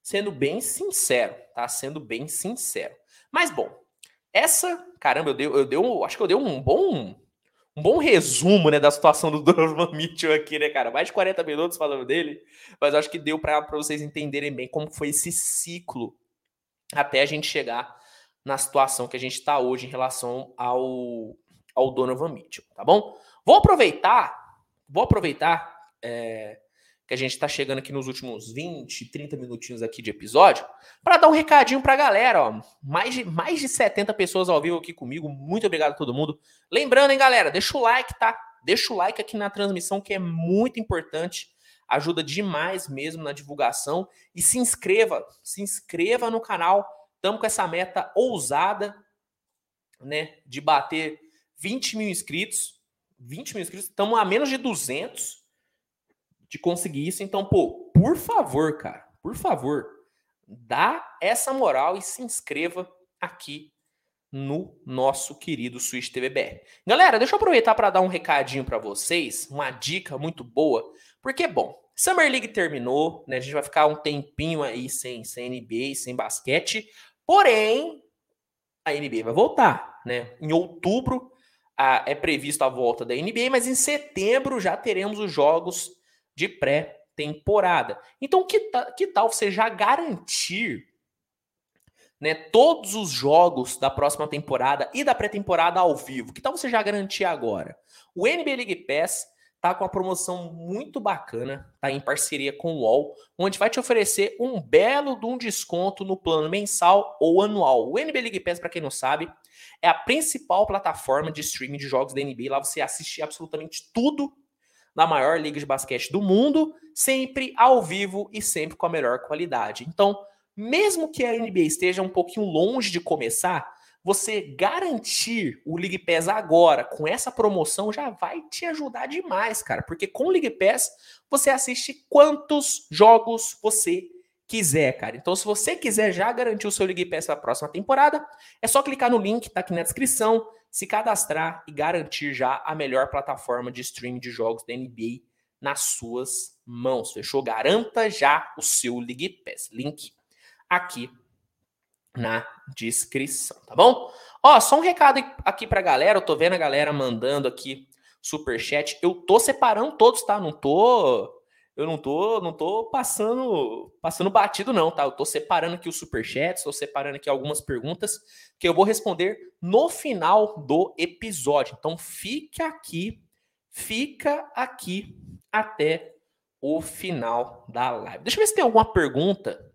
sendo bem sincero, tá? Sendo bem sincero. Mas bom, essa, caramba, eu dei, eu dei um, acho que eu dei um bom um bom resumo, né, da situação do [laughs] Donovan Mitchell aqui, né, cara? Mais de 40 minutos falando dele, mas acho que deu para vocês entenderem bem como foi esse ciclo até a gente chegar na situação que a gente está hoje em relação ao, ao Donovan Mitchell, tá bom? Vou aproveitar, vou aproveitar é, que a gente está chegando aqui nos últimos 20, 30 minutinhos aqui de episódio, para dar um recadinho para a galera, ó. Mais de, mais de 70 pessoas ao vivo aqui comigo, muito obrigado a todo mundo. Lembrando, hein, galera, deixa o like, tá? Deixa o like aqui na transmissão, que é muito importante, ajuda demais mesmo na divulgação. E se inscreva, se inscreva no canal. Estamos com essa meta ousada, né, de bater 20 mil inscritos. 20 mil inscritos, estamos a menos de 200 de conseguir isso. Então, pô, por favor, cara, por favor, dá essa moral e se inscreva aqui no nosso querido Switch TVBR. Galera, deixa eu aproveitar para dar um recadinho para vocês, uma dica muito boa, porque, bom, Summer League terminou, né? A gente vai ficar um tempinho aí sem, sem NBA, sem basquete, porém, a NBA vai voltar, né? Em outubro a, é prevista a volta da NBA, mas em setembro já teremos os jogos de pré-temporada. Então, que, que tal você já garantir né, todos os jogos da próxima temporada e da pré-temporada ao vivo? Que tal você já garantir agora? O NBA League Pass tá com uma promoção muito bacana, tá em parceria com o UOL, onde vai te oferecer um belo de um desconto no plano mensal ou anual. O NBA League Pass, para quem não sabe, é a principal plataforma de streaming de jogos da NBA. Lá você assiste absolutamente tudo da maior liga de basquete do mundo, sempre ao vivo e sempre com a melhor qualidade. Então, mesmo que a NBA esteja um pouquinho longe de começar, você garantir o League Pass agora com essa promoção já vai te ajudar demais, cara, porque com o League Pass você assiste quantos jogos você quiser, cara. Então, se você quiser já garantir o seu League Pass para a próxima temporada, é só clicar no link, tá aqui na descrição, se cadastrar e garantir já a melhor plataforma de streaming de jogos da NBA nas suas mãos. Fechou? Garanta já o seu League Pass. Link aqui na descrição, tá bom? Ó, só um recado aqui pra galera, eu tô vendo a galera mandando aqui super chat. Eu tô separando todos, tá? Não tô eu não tô, não tô passando, passando batido não, tá? Eu tô separando aqui os super chats, tô separando aqui algumas perguntas que eu vou responder no final do episódio. Então fique aqui, fica aqui até o final da live. Deixa eu ver se tem alguma pergunta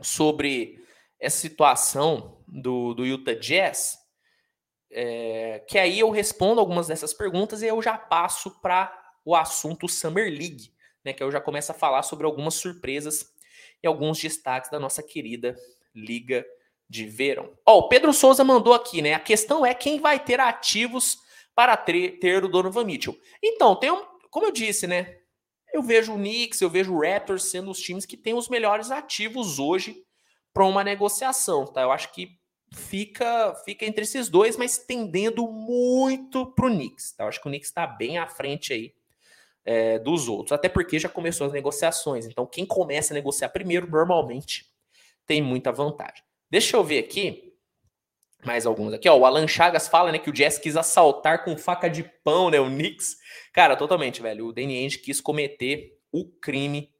sobre essa situação do, do Utah Jazz, é, que aí eu respondo algumas dessas perguntas e eu já passo para o assunto Summer League, né, que eu já começo a falar sobre algumas surpresas e alguns destaques da nossa querida Liga de Verão. Ó, o Pedro Souza mandou aqui, né? A questão é quem vai ter ativos para ter o Donovan Mitchell. Então, tem um, como eu disse, né? Eu vejo o Knicks, eu vejo o Raptors sendo os times que têm os melhores ativos hoje para uma negociação, tá? Eu acho que fica fica entre esses dois, mas tendendo muito para o Knicks. Tá? Eu acho que o Knicks está bem à frente aí é, dos outros, até porque já começou as negociações. Então, quem começa a negociar primeiro, normalmente, tem muita vantagem. Deixa eu ver aqui mais alguns aqui. Ó, o Alan Chagas fala né, que o Jazz quis assaltar com faca de pão, né? O Knicks. Cara, totalmente, velho. O Danny Ainge quis cometer o crime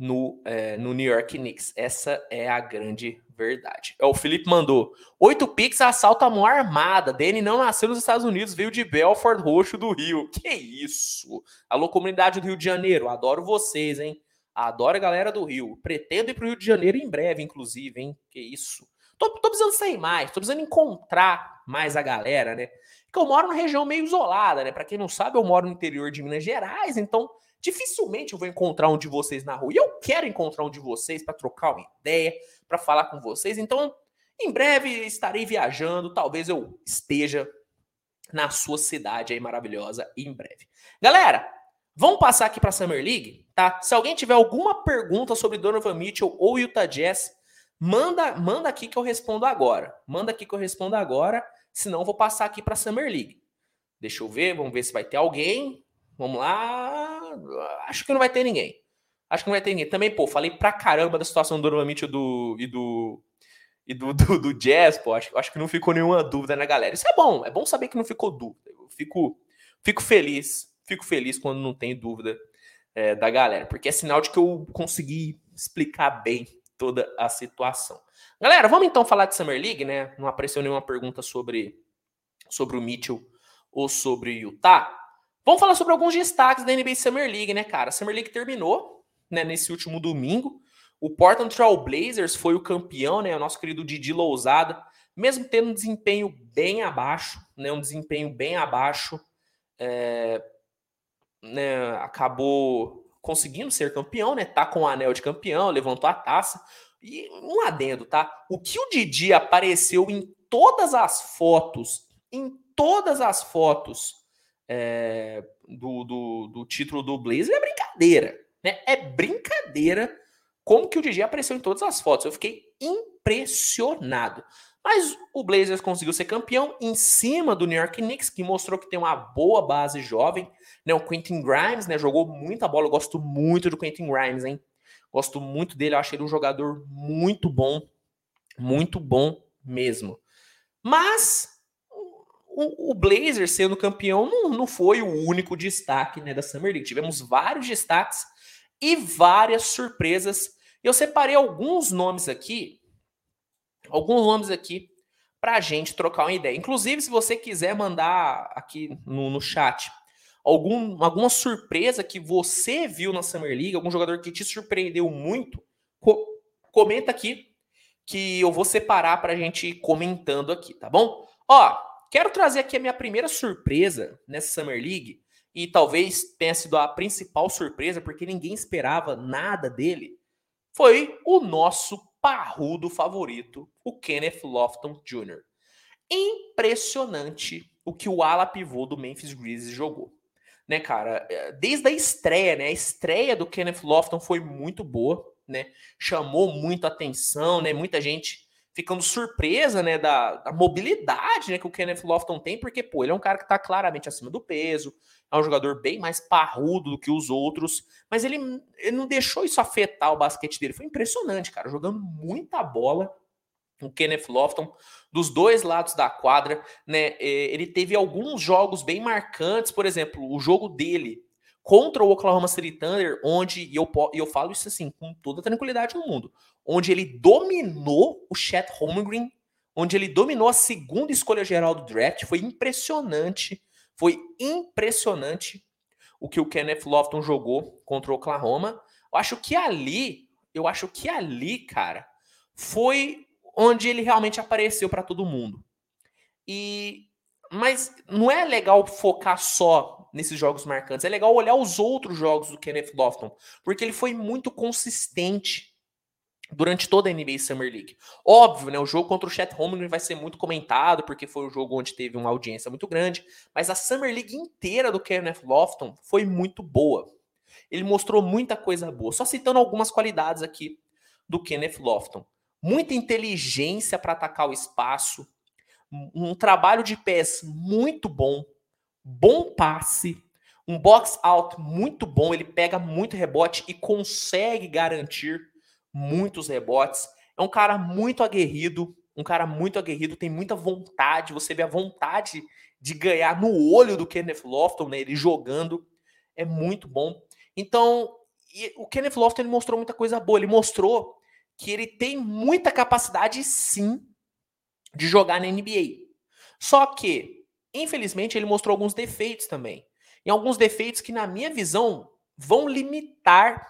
no, é, no New York Knicks. Essa é a grande verdade. É, o Felipe mandou: oito pix assalto a mão armada. Danny não nasceu nos Estados Unidos, veio de Belford Roxo do Rio. Que isso? Alô, comunidade do Rio de Janeiro. Adoro vocês, hein? Adoro a galera do Rio. Pretendo ir pro Rio de Janeiro em breve, inclusive, hein? Que isso? Tô, tô precisando sair mais, tô precisando encontrar mais a galera, né? Porque eu moro numa região meio isolada, né? Para quem não sabe, eu moro no interior de Minas Gerais, então dificilmente eu vou encontrar um de vocês na rua. E eu quero encontrar um de vocês para trocar uma ideia, para falar com vocês. Então, em breve estarei viajando, talvez eu esteja na sua cidade aí maravilhosa em breve. Galera, vamos passar aqui para Summer League, tá? Se alguém tiver alguma pergunta sobre Donovan Mitchell ou Utah Jazz, Manda, manda aqui que eu respondo agora. Manda aqui que eu respondo agora, senão vou passar aqui para Summer League. Deixa eu ver, vamos ver se vai ter alguém. Vamos lá. Acho que não vai ter ninguém. Acho que não vai ter ninguém. Também, pô, falei pra caramba da situação do Donovan Mitchell do, e do e do, [laughs] do, do Jazz, pô. Acho, acho que não ficou nenhuma dúvida na galera. Isso é bom. É bom saber que não ficou dúvida. Eu fico, fico feliz. Fico feliz quando não tem dúvida é, da galera. Porque é sinal de que eu consegui explicar bem toda a situação. Galera, vamos então falar de Summer League, né? Não apareceu nenhuma pergunta sobre, sobre o Mitchell ou sobre o Utah. Vamos falar sobre alguns destaques da NBA Summer League, né, cara? A Summer League terminou né, nesse último domingo. O Portland Trail Blazers foi o campeão, né? O nosso querido Didi Lousada, mesmo tendo um desempenho bem abaixo, né? Um desempenho bem abaixo, é, né, acabou conseguindo ser campeão, né? Tá com o anel de campeão, levantou a taça. E um adendo, tá? O que o Didi apareceu em todas as fotos, em todas as fotos é, do, do, do, título do Blazer é brincadeira, né? É brincadeira como que o Didi apareceu em todas as fotos. Eu fiquei impressionado. Mas o Blazers conseguiu ser campeão em cima do New York Knicks, que mostrou que tem uma boa base jovem. Né? O Quentin Grimes né, jogou muita bola. Eu gosto muito do Quentin Grimes, hein? Gosto muito dele. Eu acho ele um jogador muito bom. Muito bom mesmo. Mas o, o Blazers sendo campeão não, não foi o único destaque né, da Summer League. Tivemos vários destaques e várias surpresas. Eu separei alguns nomes aqui alguns nomes aqui para a gente trocar uma ideia. Inclusive, se você quiser mandar aqui no, no chat algum, alguma surpresa que você viu na Summer League, algum jogador que te surpreendeu muito, co comenta aqui que eu vou separar para a gente ir comentando aqui, tá bom? Ó, quero trazer aqui a minha primeira surpresa nessa Summer League e talvez tenha sido a principal surpresa porque ninguém esperava nada dele. Foi o nosso parrudo favorito, o Kenneth Lofton Jr. Impressionante o que o ala pivô do Memphis Grizzlies jogou. Né, cara, é, desde a estreia, né, a estreia do Kenneth Lofton foi muito boa, né, chamou muito atenção, né, muita gente ficando surpresa, né, da, da, mobilidade, né, que o Kenneth Lofton tem, porque, pô, ele é um cara que tá claramente acima do peso, é um jogador bem mais parrudo do que os outros, mas ele, ele não deixou isso afetar o basquete dele. Foi impressionante, cara, jogando muita bola. O Kenneth Lofton, dos dois lados da quadra, né? É, ele teve alguns jogos bem marcantes, por exemplo, o jogo dele contra o Oklahoma City Thunder, onde, e eu, eu falo isso assim, com toda tranquilidade no mundo, onde ele dominou o Chet Holmgren, onde ele dominou a segunda escolha geral do draft, foi impressionante foi impressionante o que o Kenneth Lofton jogou contra o Oklahoma. Eu acho que ali, eu acho que ali, cara, foi onde ele realmente apareceu para todo mundo. E mas não é legal focar só nesses jogos marcantes, é legal olhar os outros jogos do Kenneth Lofton, porque ele foi muito consistente durante toda a NBA Summer League. Óbvio, né, o jogo contra o Chet Holmgren vai ser muito comentado, porque foi um jogo onde teve uma audiência muito grande, mas a Summer League inteira do Kenneth Lofton foi muito boa. Ele mostrou muita coisa boa. Só citando algumas qualidades aqui do Kenneth Lofton. Muita inteligência para atacar o espaço, um trabalho de pés muito bom, bom passe, um box out muito bom, ele pega muito rebote e consegue garantir muitos rebotes. É um cara muito aguerrido, um cara muito aguerrido, tem muita vontade, você vê a vontade de ganhar no olho do Kenneth Lofton, né, ele jogando, é muito bom. Então, o Kenneth Lofton ele mostrou muita coisa boa, ele mostrou que ele tem muita capacidade sim de jogar na NBA. Só que, infelizmente, ele mostrou alguns defeitos também. E alguns defeitos que, na minha visão, vão limitar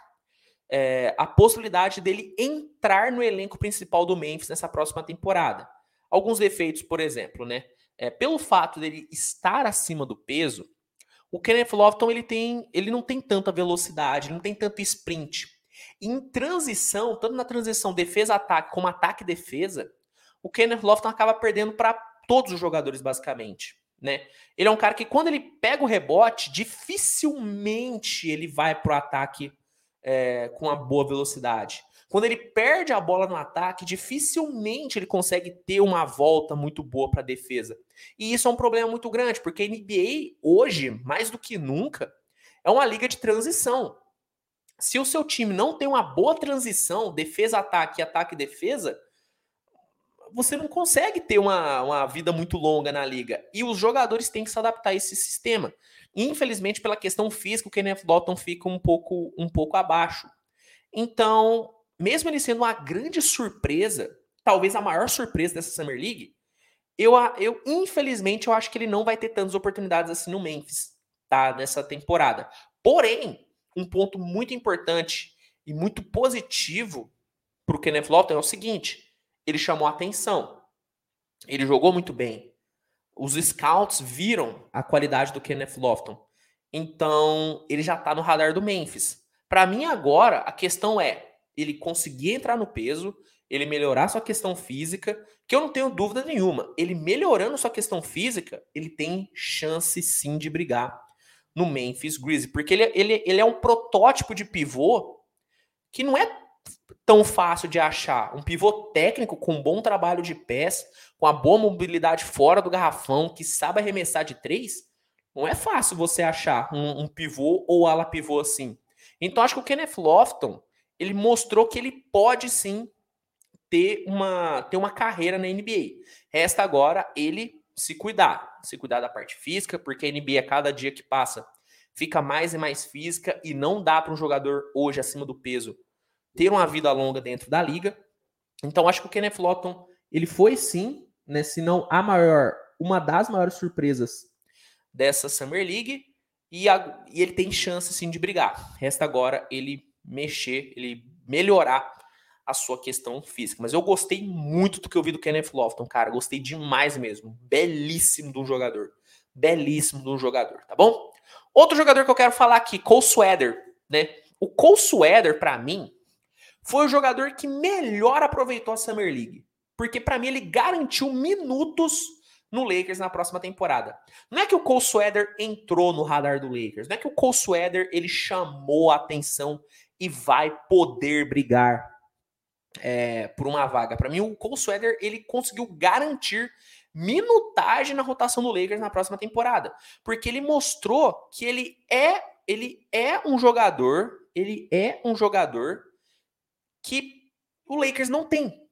é, a possibilidade dele entrar no elenco principal do Memphis nessa próxima temporada. Alguns defeitos, por exemplo, né? É, pelo fato dele estar acima do peso, o Kenneth Lofton ele tem, ele não tem tanta velocidade, ele não tem tanto sprint. Em transição, tanto na transição defesa-ataque como ataque-defesa, o Kenneth Lofton acaba perdendo para todos os jogadores, basicamente. Né? Ele é um cara que, quando ele pega o rebote, dificilmente ele vai para o ataque é, com uma boa velocidade. Quando ele perde a bola no ataque, dificilmente ele consegue ter uma volta muito boa para a defesa. E isso é um problema muito grande, porque a NBA hoje, mais do que nunca, é uma liga de transição. Se o seu time não tem uma boa transição, defesa-ataque, ataque-defesa, você não consegue ter uma, uma vida muito longa na liga. E os jogadores têm que se adaptar a esse sistema. Infelizmente, pela questão física, o Kenneth Lawton fica um pouco, um pouco abaixo. Então, mesmo ele sendo uma grande surpresa, talvez a maior surpresa dessa Summer League, eu, eu infelizmente eu acho que ele não vai ter tantas oportunidades assim no Memphis, tá? Nessa temporada. Porém, um ponto muito importante e muito positivo para o Kenneth Lawton é o seguinte: ele chamou atenção. Ele jogou muito bem. Os scouts viram a qualidade do Kenneth Lofton. Então, ele já está no radar do Memphis. Para mim, agora, a questão é ele conseguir entrar no peso, ele melhorar sua questão física, que eu não tenho dúvida nenhuma. Ele melhorando sua questão física, ele tem chance sim de brigar no Memphis Grizzlies, porque ele, ele, ele é um protótipo de pivô que não é tão fácil de achar. Um pivô técnico com bom trabalho de pés, com a boa mobilidade fora do garrafão, que sabe arremessar de três, não é fácil você achar um, um pivô ou ala pivô assim. Então acho que o Kenneth Lofton ele mostrou que ele pode sim ter uma, ter uma carreira na NBA. Resta agora ele se cuidar, se cuidar da parte física, porque a NBA, a cada dia que passa, fica mais e mais física e não dá para um jogador hoje acima do peso ter uma vida longa dentro da liga. Então acho que o Kenneth Lawton, ele foi sim, né, se não a maior, uma das maiores surpresas dessa Summer League e, a, e ele tem chance sim de brigar. Resta agora ele mexer, ele melhorar a sua questão física. Mas eu gostei muito do que eu vi do Kenneth Lofton, cara. Gostei demais mesmo. Belíssimo de um jogador. Belíssimo de um jogador, tá bom? Outro jogador que eu quero falar aqui, Cole Sweater, né? O Cole Sweater, para mim, foi o jogador que melhor aproveitou a Summer League. Porque para mim ele garantiu minutos no Lakers na próxima temporada. Não é que o Cole Sweater entrou no radar do Lakers, não é que o Cole Sweater ele chamou a atenção e vai poder brigar é, por uma vaga. Para mim o Cole Sweater ele conseguiu garantir minutagem na rotação do Lakers na próxima temporada, porque ele mostrou que ele é ele é um jogador, ele é um jogador que o Lakers não tem.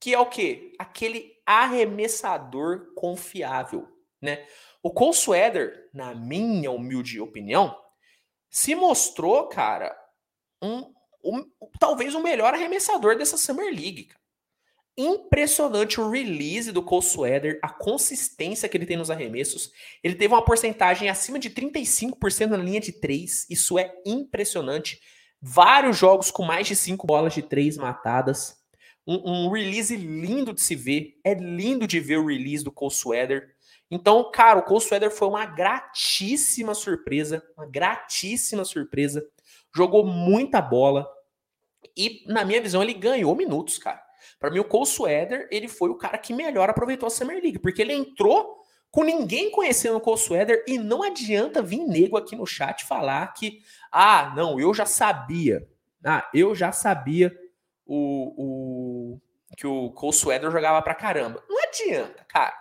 Que é o quê? Aquele arremessador confiável, né? O Cole na minha humilde opinião, se mostrou, cara, um, um talvez o melhor arremessador dessa Summer League. Impressionante o release do Cole a consistência que ele tem nos arremessos. Ele teve uma porcentagem acima de 35% na linha de 3. Isso é impressionante. Vários jogos com mais de cinco bolas de três matadas. Um, um, release lindo de se ver. É lindo de ver o release do Cole Sweater. Então, cara, o Cole Sweater foi uma gratíssima surpresa. Uma gratíssima surpresa. Jogou muita bola. E, na minha visão, ele ganhou minutos, cara. Para mim, o Cole Sweater, ele foi o cara que melhor aproveitou a Summer League, porque ele entrou com ninguém conhecendo o Cole Sweater e não adianta vir nego aqui no chat falar que, ah, não, eu já sabia. Ah, eu já sabia o, o que o Sweater jogava pra caramba. Não adianta, cara.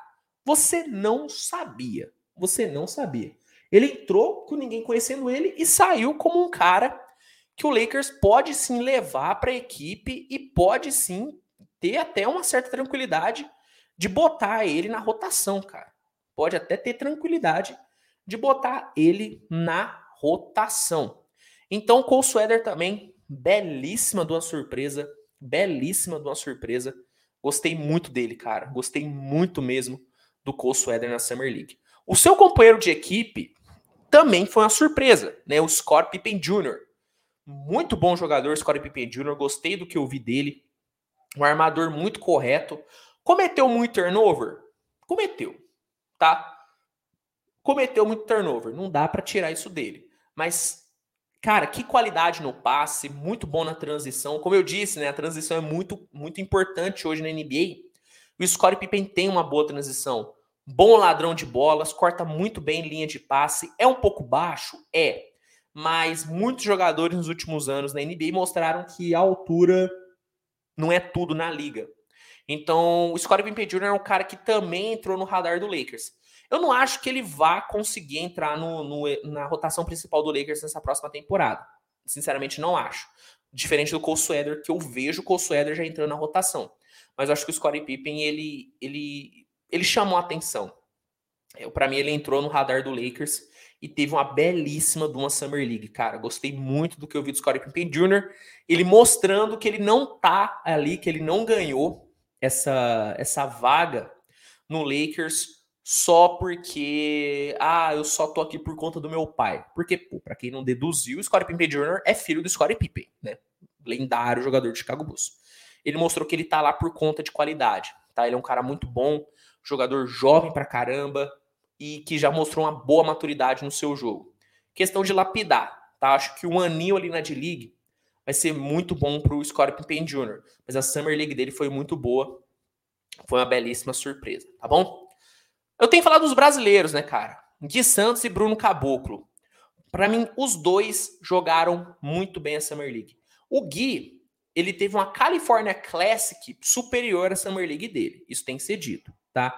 Você não sabia. Você não sabia. Ele entrou com ninguém conhecendo ele e saiu como um cara que o Lakers pode sim levar para a equipe e pode sim ter até uma certa tranquilidade de botar ele na rotação, cara. Pode até ter tranquilidade de botar ele na rotação. Então, Cole Sweater também, belíssima de uma surpresa, belíssima de uma surpresa. Gostei muito dele, cara. Gostei muito mesmo do Cole Sweater na Summer League. O seu companheiro de equipe também foi uma surpresa, né? O Scott Pippen Jr. Muito bom jogador, Scottie Pippen Jr. Gostei do que eu vi dele. Um armador muito correto. Cometeu muito turnover? Cometeu, tá? Cometeu muito turnover. Não dá para tirar isso dele. Mas, cara, que qualidade no passe, muito bom na transição. Como eu disse, né? A transição é muito, muito importante hoje na NBA. O Scottie Pippen tem uma boa transição. Bom ladrão de bolas, corta muito bem linha de passe. É um pouco baixo? É mas muitos jogadores nos últimos anos na NBA mostraram que a altura não é tudo na liga. Então, o Scottie Pippen Jr. é um cara que também entrou no radar do Lakers. Eu não acho que ele vá conseguir entrar no, no, na rotação principal do Lakers nessa próxima temporada. Sinceramente, não acho. Diferente do Cole Sweater, que eu vejo o Cole já entrando na rotação. Mas eu acho que o Scottie Pippen, ele, ele, ele chamou a atenção. Para mim, ele entrou no radar do Lakers e teve uma belíssima de uma Summer League, cara. Gostei muito do que eu vi do Scottie Pippen Jr. Ele mostrando que ele não tá ali, que ele não ganhou essa, essa vaga no Lakers só porque, ah, eu só tô aqui por conta do meu pai. Porque, para quem não deduziu, o Scottie Pippen Jr. é filho do Scottie Pippen, né? Lendário jogador de Chicago Bulls. Ele mostrou que ele tá lá por conta de qualidade, tá? Ele é um cara muito bom, jogador jovem pra caramba, e que já mostrou uma boa maturidade no seu jogo. Questão de lapidar, tá? Acho que um aninho ali na D-League vai ser muito bom para o Scottie Pippen Jr., mas a Summer League dele foi muito boa. Foi uma belíssima surpresa, tá bom? Eu tenho falado dos brasileiros, né, cara? Gui Santos e Bruno Caboclo. Para mim, os dois jogaram muito bem a Summer League. O Gui, ele teve uma California Classic superior à Summer League dele. Isso tem que ser dito, tá?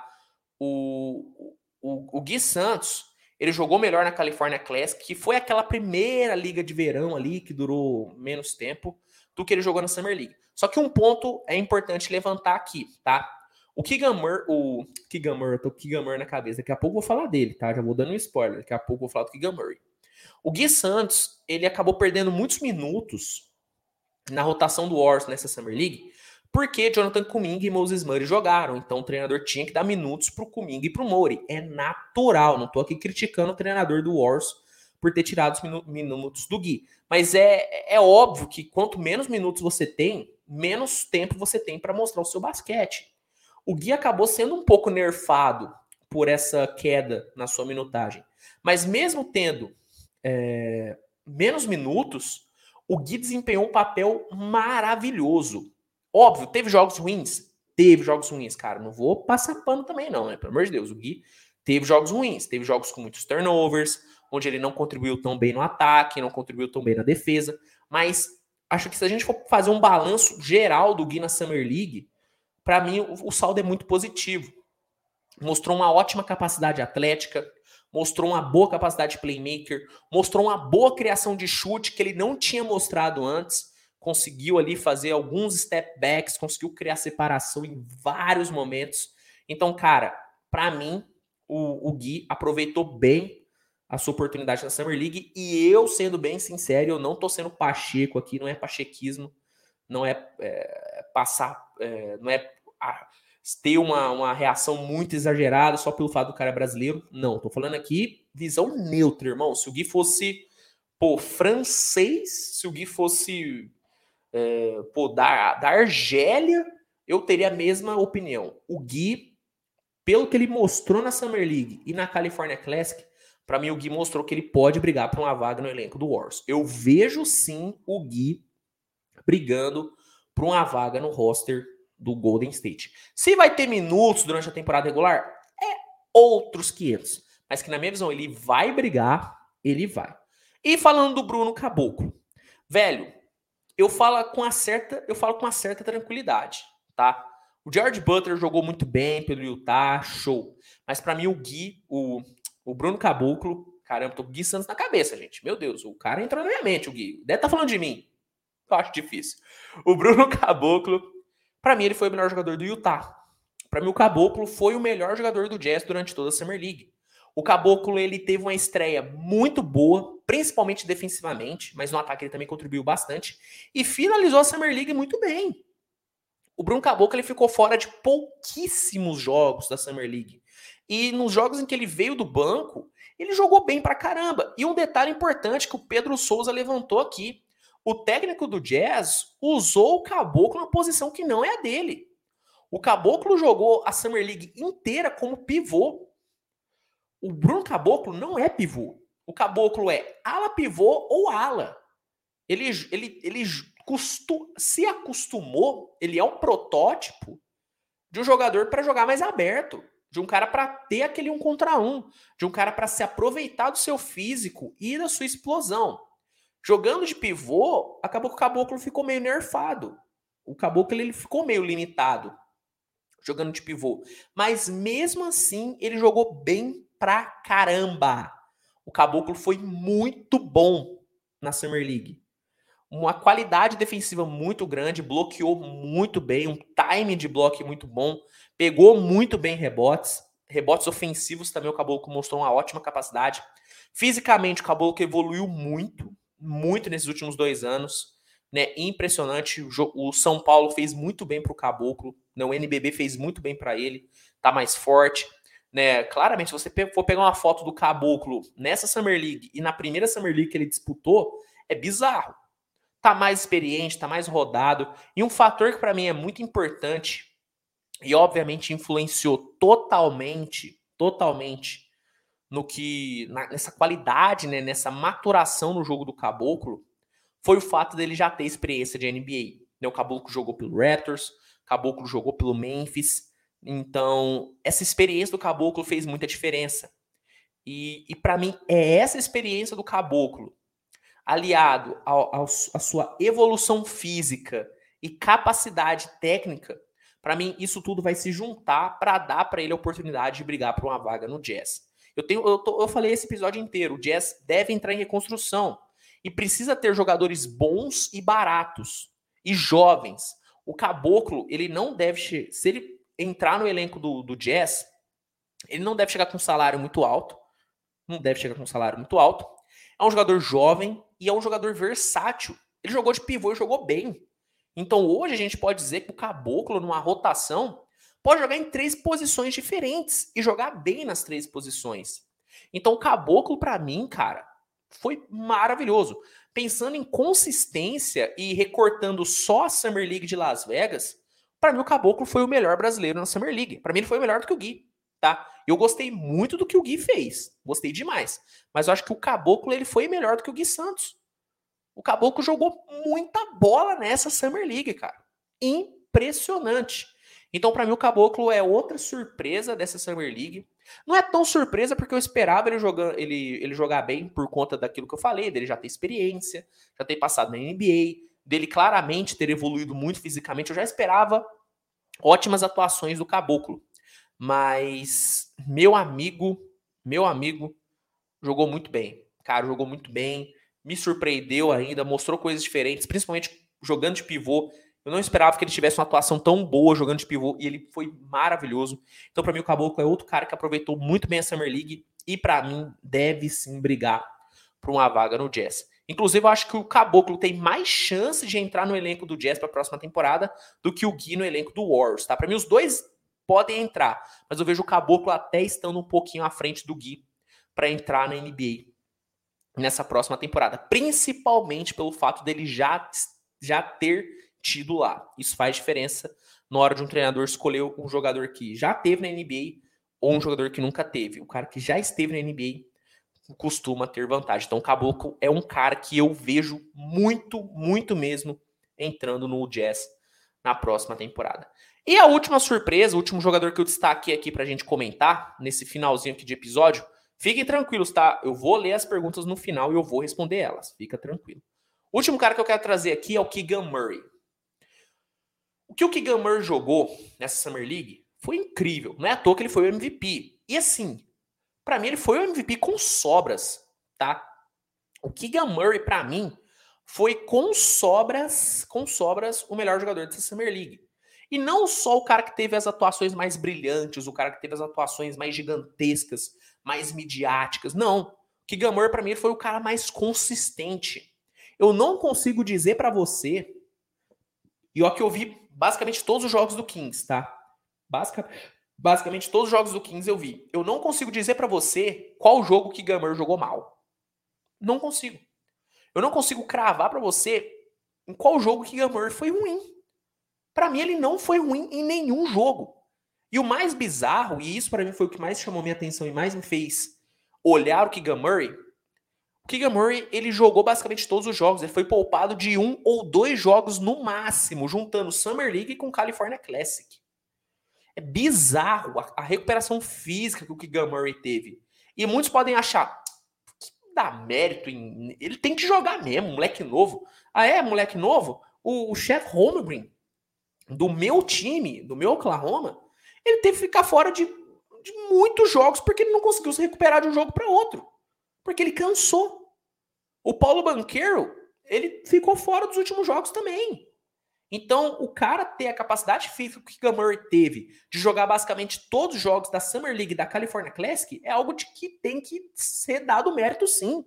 O, o, o Gui Santos, ele jogou melhor na California Classic, que foi aquela primeira liga de verão ali, que durou menos tempo, do que ele jogou na Summer League. Só que um ponto é importante levantar aqui, tá? O Keegan Murray, o Keegan Murray, eu tô Keegan Murray na cabeça, daqui a pouco eu vou falar dele, tá? Já vou dando um spoiler, daqui a pouco eu vou falar do Keegan Murray. O Gui Santos, ele acabou perdendo muitos minutos na rotação do Wars nessa Summer League, porque Jonathan Kuminga e Moses Murray jogaram. Então o treinador tinha que dar minutos para o Kuminga e para o Murray. É natural. Não estou aqui criticando o treinador do Wars por ter tirado os minutos do Gui. Mas é, é óbvio que quanto menos minutos você tem, menos tempo você tem para mostrar o seu basquete. O Gui acabou sendo um pouco nerfado por essa queda na sua minutagem. Mas mesmo tendo é, menos minutos, o Gui desempenhou um papel maravilhoso. Óbvio, teve jogos ruins? Teve jogos ruins, cara. Não vou passar pano também, não, né? Pelo amor de Deus. O Gui teve jogos ruins. Teve jogos com muitos turnovers, onde ele não contribuiu tão bem no ataque, não contribuiu tão bem na defesa. Mas acho que se a gente for fazer um balanço geral do Gui na Summer League, para mim o, saldo é muito positivo. Mostrou uma ótima capacidade atlética, mostrou uma boa capacidade de playmaker, mostrou uma boa criação de chute que ele não tinha mostrado antes conseguiu ali fazer alguns step backs, conseguiu criar separação em vários momentos. Então, cara, para mim, o, o Gui aproveitou bem a sua oportunidade na Summer League e eu, sendo bem sincero, eu não tô sendo pacheco aqui, não é pachequismo, não é, é passar, é, não é a, ter uma, uma reação muito exagerada só pelo fato do cara brasileiro. Não, tô falando aqui visão neutra, irmão. Se o Gui fosse, pô, francês, se o Gui fosse é, pô, da, da Argélia, eu teria a mesma opinião. O Gui, pelo que ele mostrou na Summer League e na California Classic, para mim o Gui mostrou que ele pode brigar por uma vaga no elenco do Wars. Eu vejo sim o Gui brigando por uma vaga no roster do Golden State. Se vai ter minutos durante a temporada regular, é outros 500. Mas que na minha visão ele vai brigar, ele vai. E falando do Bruno Caboclo, velho, eu falo com uma certa, eu falo com uma certa tranquilidade, tá? O George Butler jogou muito bem pelo Utah, show. Mas para mim o Gui, o, o Bruno Caboclo, caramba, tô com o Gui Santos na cabeça, gente. Meu Deus, o cara entrou na minha mente, o Gui. Deve tá falando de mim. Eu acho difícil. O Bruno [laughs] Caboclo, para mim ele foi o melhor jogador do Utah. Para mim o Caboclo foi o melhor jogador do Jazz durante toda a Summer League. O Caboclo ele teve uma estreia muito boa, principalmente defensivamente, mas no ataque ele também contribuiu bastante e finalizou a Summer League muito bem. O Bruno Caboclo ele ficou fora de pouquíssimos jogos da Summer League. E nos jogos em que ele veio do banco, ele jogou bem pra caramba. E um detalhe importante que o Pedro Souza levantou aqui: o técnico do Jazz usou o Caboclo na posição que não é a dele. O Caboclo jogou a Summer League inteira como pivô. O Bruno Caboclo não é pivô. O Caboclo é ala pivô ou ala. Ele, ele, ele costu, se acostumou, ele é um protótipo de um jogador para jogar mais aberto, de um cara para ter aquele um contra um, de um cara para se aproveitar do seu físico e da sua explosão. Jogando de pivô, acabou que o caboclo ficou meio nerfado. O caboclo ele ficou meio limitado jogando de pivô, mas mesmo assim ele jogou bem pra caramba. O caboclo foi muito bom na Summer League uma qualidade defensiva muito grande, bloqueou muito bem, um time de bloco muito bom, pegou muito bem rebotes, rebotes ofensivos também o Caboclo mostrou uma ótima capacidade. Fisicamente, o Caboclo evoluiu muito, muito nesses últimos dois anos. Né, impressionante. O São Paulo fez muito bem para o Caboclo. Né, o NBB fez muito bem para ele. Tá mais forte. Né, claramente, se você for pegar uma foto do Caboclo nessa Summer League e na primeira Summer League que ele disputou, é bizarro tá mais experiente, tá mais rodado. E um fator que para mim é muito importante e obviamente influenciou totalmente, totalmente no que na, nessa qualidade, né, nessa maturação no jogo do Caboclo, foi o fato dele já ter experiência de NBA. Né, o Caboclo jogou pelo Raptors, o Caboclo jogou pelo Memphis. Então, essa experiência do Caboclo fez muita diferença. E, e para mim, é essa experiência do Caboclo aliado à sua evolução física e capacidade técnica, para mim isso tudo vai se juntar para dar para ele a oportunidade de brigar por uma vaga no Jazz. Eu tenho, eu, tô, eu falei esse episódio inteiro, o Jazz deve entrar em reconstrução e precisa ter jogadores bons e baratos e jovens. O Caboclo, ele não deve, se ele entrar no elenco do, do Jazz, ele não deve chegar com um salário muito alto, não deve chegar com um salário muito alto. É um jogador jovem, e é um jogador versátil. Ele jogou de pivô e jogou bem. Então hoje a gente pode dizer que o Caboclo, numa rotação, pode jogar em três posições diferentes e jogar bem nas três posições. Então o Caboclo, para mim, cara, foi maravilhoso. Pensando em consistência e recortando só a Summer League de Las Vegas, para mim o Caboclo foi o melhor brasileiro na Summer League. Para mim ele foi melhor do que o Gui, tá? Eu gostei muito do que o Gui fez. Gostei demais. Mas eu acho que o Caboclo ele foi melhor do que o Gui Santos. O Caboclo jogou muita bola nessa Summer League, cara. Impressionante. Então, para mim, o Caboclo é outra surpresa dessa Summer League. Não é tão surpresa porque eu esperava ele jogar, ele, ele jogar bem por conta daquilo que eu falei, dele já ter experiência, já ter passado na NBA, dele claramente ter evoluído muito fisicamente. Eu já esperava ótimas atuações do Caboclo. Mas meu amigo, meu amigo, jogou muito bem. Cara, jogou muito bem, me surpreendeu ainda, mostrou coisas diferentes, principalmente jogando de pivô. Eu não esperava que ele tivesse uma atuação tão boa jogando de pivô e ele foi maravilhoso. Então, para mim, o Caboclo é outro cara que aproveitou muito bem a Summer League e, para mim, deve sim brigar por uma vaga no Jazz. Inclusive, eu acho que o Caboclo tem mais chance de entrar no elenco do Jazz para a próxima temporada do que o Gui no elenco do Warriors, tá? Para mim, os dois podem entrar, mas eu vejo o Caboclo até estando um pouquinho à frente do Gui para entrar na NBA nessa próxima temporada, principalmente pelo fato dele já, já ter tido lá. Isso faz diferença na hora de um treinador escolher um jogador que já teve na NBA ou um jogador que nunca teve. O cara que já esteve na NBA costuma ter vantagem. Então, o Caboclo é um cara que eu vejo muito, muito mesmo entrando no Jazz na próxima temporada. E a última surpresa, o último jogador que eu destaquei aqui pra gente comentar, nesse finalzinho aqui de episódio, fiquem tranquilos, tá? Eu vou ler as perguntas no final e eu vou responder elas, fica tranquilo. O último cara que eu quero trazer aqui é o Keegan Murray. O que o Keegan Murray jogou nessa Summer League foi incrível. Não é à toa que ele foi o MVP. E assim, para mim ele foi o MVP com sobras, tá? O Keegan Murray para mim foi com sobras, com sobras o melhor jogador dessa Summer League. E não só o cara que teve as atuações mais brilhantes, o cara que teve as atuações mais gigantescas, mais midiáticas. Não. O Keegan Murray para mim foi o cara mais consistente. Eu não consigo dizer para você, e ó que eu vi basicamente todos os jogos do Kings, tá? Basica, basicamente todos os jogos do Kings eu vi. Eu não consigo dizer para você qual jogo que Gamer jogou mal. Não consigo. Eu não consigo cravar para você em qual jogo que Gamer foi ruim. Para mim ele não foi ruim em nenhum jogo. E o mais bizarro, e isso para mim foi o que mais chamou minha atenção e mais me fez olhar o Keegan Murray, o Keegan Murray, ele jogou basicamente todos os jogos. Ele foi poupado de um ou dois jogos no máximo, juntando Summer League com California Classic. É bizarro a, a recuperação física que o Keegan Murray teve. E muitos podem achar que dá mérito em. Ele tem que jogar mesmo, moleque novo. Ah, é, moleque novo? O, o chefe Holmgren, do meu time, do meu Oklahoma, ele teve que ficar fora de, de muitos jogos porque ele não conseguiu se recuperar de um jogo para outro. Porque ele cansou. O Paulo Banqueiro, ele ficou fora dos últimos jogos também. Então, o cara ter a capacidade física que Murray teve de jogar basicamente todos os jogos da Summer League da California Classic é algo de que tem que ser dado mérito sim.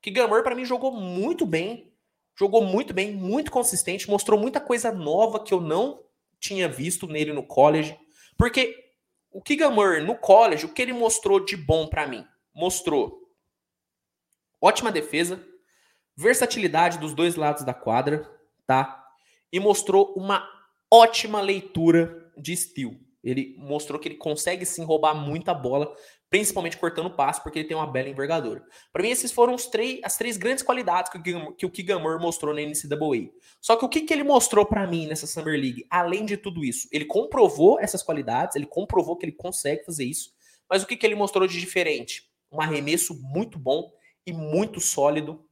Que Murray para mim jogou muito bem, jogou muito bem, muito consistente, mostrou muita coisa nova que eu não tinha visto nele no college, porque o Keegan Murray no college, o que ele mostrou de bom para mim? Mostrou ótima defesa, versatilidade dos dois lados da quadra, tá? E mostrou uma ótima leitura de estilo. Ele mostrou que ele consegue sim roubar muita bola, principalmente cortando passe, porque ele tem uma bela envergadura. Para mim, esses foram os três, as três grandes qualidades que o, que o Murray mostrou na NCAA. Só que o que, que ele mostrou para mim nessa Summer League, além de tudo isso? Ele comprovou essas qualidades, ele comprovou que ele consegue fazer isso, mas o que, que ele mostrou de diferente? Um arremesso muito bom e muito sólido,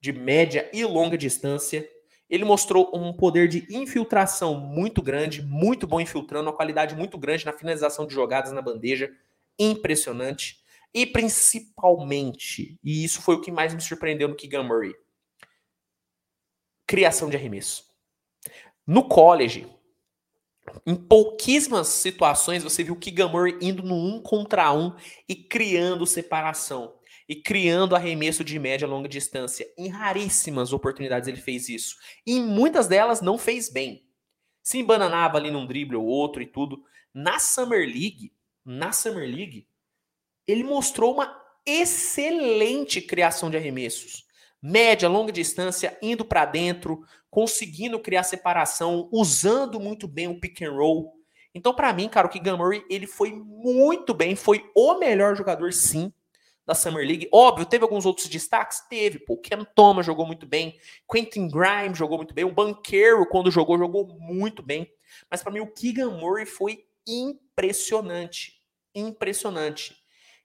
de média e longa distância, ele mostrou um poder de infiltração muito grande, muito bom infiltrando, uma qualidade muito grande na finalização de jogadas na bandeja, impressionante. E principalmente, e isso foi o que mais me surpreendeu no Keegan Murray, criação de arremesso. No college, em pouquíssimas situações você viu o Keegan Murray indo no um contra um e criando separação e criando arremesso de média e longa distância. Em raríssimas oportunidades ele fez isso. E em muitas delas não fez bem. Se embananava ali num drible ou outro e tudo. Na Summer League, na Summer League, ele mostrou uma excelente criação de arremessos. Média, longa distância, indo para dentro, conseguindo criar separação, usando muito bem o pick and roll. Então, para mim, cara, o Keegan Murray, ele foi muito bem, foi o melhor jogador, sim, da Summer League. Óbvio, teve alguns outros destaques? Teve. Pô, Ken Thomas jogou muito bem. Quentin Grimes jogou muito bem. O Banqueiro, quando jogou, jogou muito bem. Mas para mim, o Keegan Murray foi impressionante. Impressionante.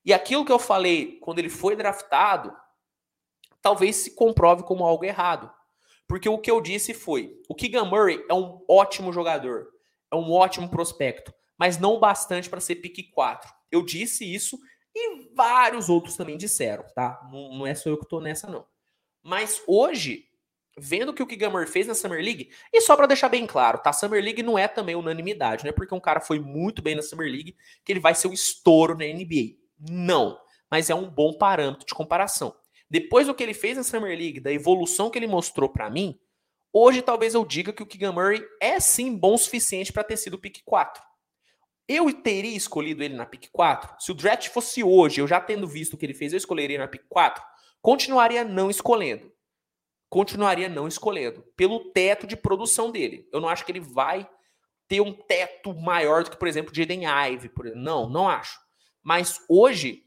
E aquilo que eu falei quando ele foi draftado, talvez se comprove como algo errado. Porque o que eu disse foi: o Keegan Murray é um ótimo jogador, é um ótimo prospecto, mas não bastante para ser pique 4. Eu disse isso e vários outros também disseram, tá? Não, não é só eu que tô nessa, não. Mas hoje, vendo o que o Kigamer fez na Summer League, e só para deixar bem claro, tá? Summer League não é também unanimidade, não é porque um cara foi muito bem na Summer League que ele vai ser um estouro na NBA. Não. Mas é um bom parâmetro de comparação. Depois do que ele fez na Summer League, da evolução que ele mostrou para mim, hoje talvez eu diga que o Keegan Murray é sim bom o suficiente para ter sido o pick 4. Eu teria escolhido ele na pick 4? Se o draft fosse hoje, eu já tendo visto o que ele fez, eu escolheria na pick 4? Continuaria não escolhendo. Continuaria não escolhendo. Pelo teto de produção dele. Eu não acho que ele vai ter um teto maior do que, por exemplo, Jaden Ive. Não, não acho. Mas hoje,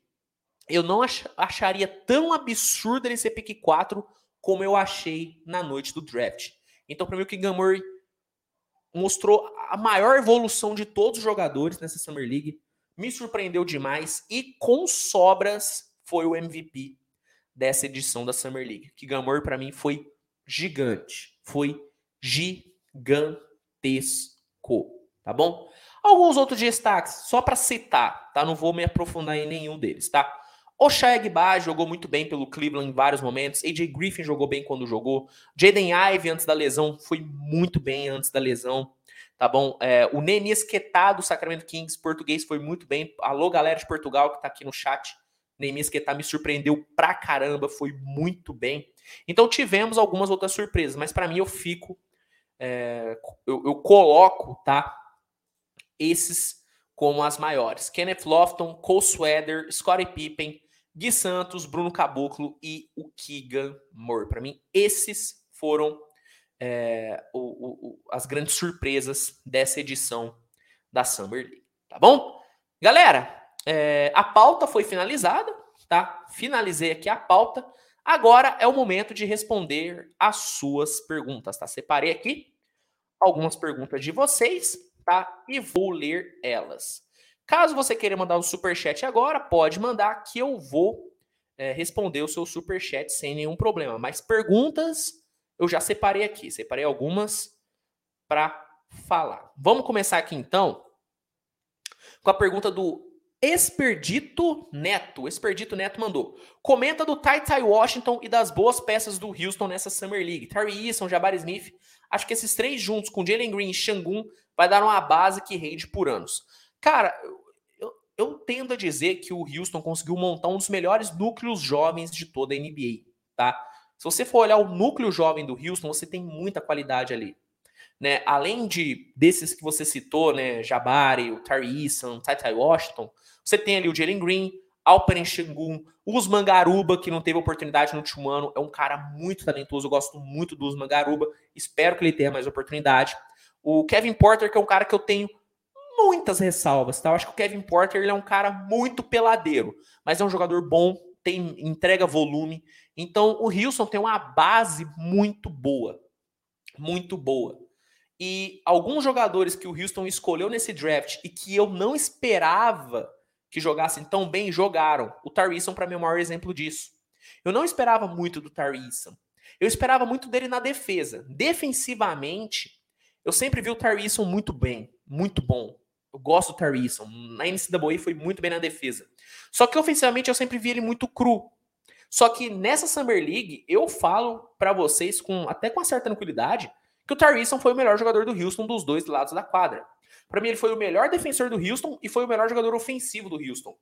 eu não ach acharia tão absurdo ele ser pick 4 como eu achei na noite do draft. Então, para mim, o Keegan Murray mostrou a maior evolução de todos os jogadores nessa Summer League. Me surpreendeu demais e com sobras foi o MVP dessa edição da Summer League. Keegan Murray para mim foi gigante, foi gigantesco, tá bom? Alguns outros destaques, só para citar, tá? Não vou me aprofundar em nenhum deles, tá? O Shai jogou muito bem pelo Cleveland em vários momentos. AJ Griffin jogou bem quando jogou. Jaden Ive, antes da lesão, foi muito bem antes da lesão. Tá bom? É, o Neni Esquetá do Sacramento Kings, português, foi muito bem. Alô, galera de Portugal que tá aqui no chat. Nemi Esquetá me surpreendeu pra caramba, foi muito bem. Então tivemos algumas outras surpresas, mas para mim eu fico. É, eu, eu coloco, tá? Esses como as maiores. Kenneth Lofton, Cole Sweater, Scottie Pippen, Gui Santos, Bruno Caboclo e o Keegan Moore. Para mim, esses foram é, o, o, as grandes surpresas dessa edição da Summer League. Tá bom? Galera, é, a pauta foi finalizada, tá? Finalizei aqui a pauta. Agora é o momento de responder as suas perguntas, tá? Separei aqui algumas perguntas de vocês, tá? E vou ler elas. Caso você queira mandar um super chat agora, pode mandar que eu vou é, responder o seu super chat sem nenhum problema. Mas perguntas eu já separei aqui, separei algumas para falar. Vamos começar aqui então com a pergunta do Experdito Neto. Experdito Neto mandou. Comenta do Ty Ty Washington e das boas peças do Houston nessa Summer League. Terry Eason, Jabari Smith. Acho que esses três juntos com Jalen Green e Shangun vai dar uma base que rende por anos. Cara, eu, eu tendo a dizer que o Houston conseguiu montar um dos melhores núcleos jovens de toda a NBA, tá? Se você for olhar o núcleo jovem do Houston, você tem muita qualidade ali. Né? Além de desses que você citou, né, Jabari, o Tyree Eason, Ty Washington, você tem ali o Jalen Green, Alperen Shengun, Usman Garuba, que não teve oportunidade no último ano, é um cara muito talentoso, eu gosto muito do Usman Garuba, espero que ele tenha mais oportunidade. O Kevin Porter, que é um cara que eu tenho muitas ressalvas, tá? Eu acho que o Kevin Porter ele é um cara muito peladeiro, mas é um jogador bom, tem entrega volume. Então o Wilson tem uma base muito boa, muito boa. E alguns jogadores que o Houston escolheu nesse draft e que eu não esperava que jogassem tão bem, jogaram. O Tarisson, para mim, é o maior exemplo disso. Eu não esperava muito do Tarisson. Eu esperava muito dele na defesa. Defensivamente, eu sempre vi o Tarisson muito bem, muito bom. Eu gosto do Tarisson. Na NCAA foi muito bem na defesa. Só que ofensivamente eu sempre vi ele muito cru. Só que nessa Summer League, eu falo para vocês com até com uma certa tranquilidade que o Tarisson foi o melhor jogador do Houston dos dois lados da quadra. Para mim, ele foi o melhor defensor do Houston e foi o melhor jogador ofensivo do Houston.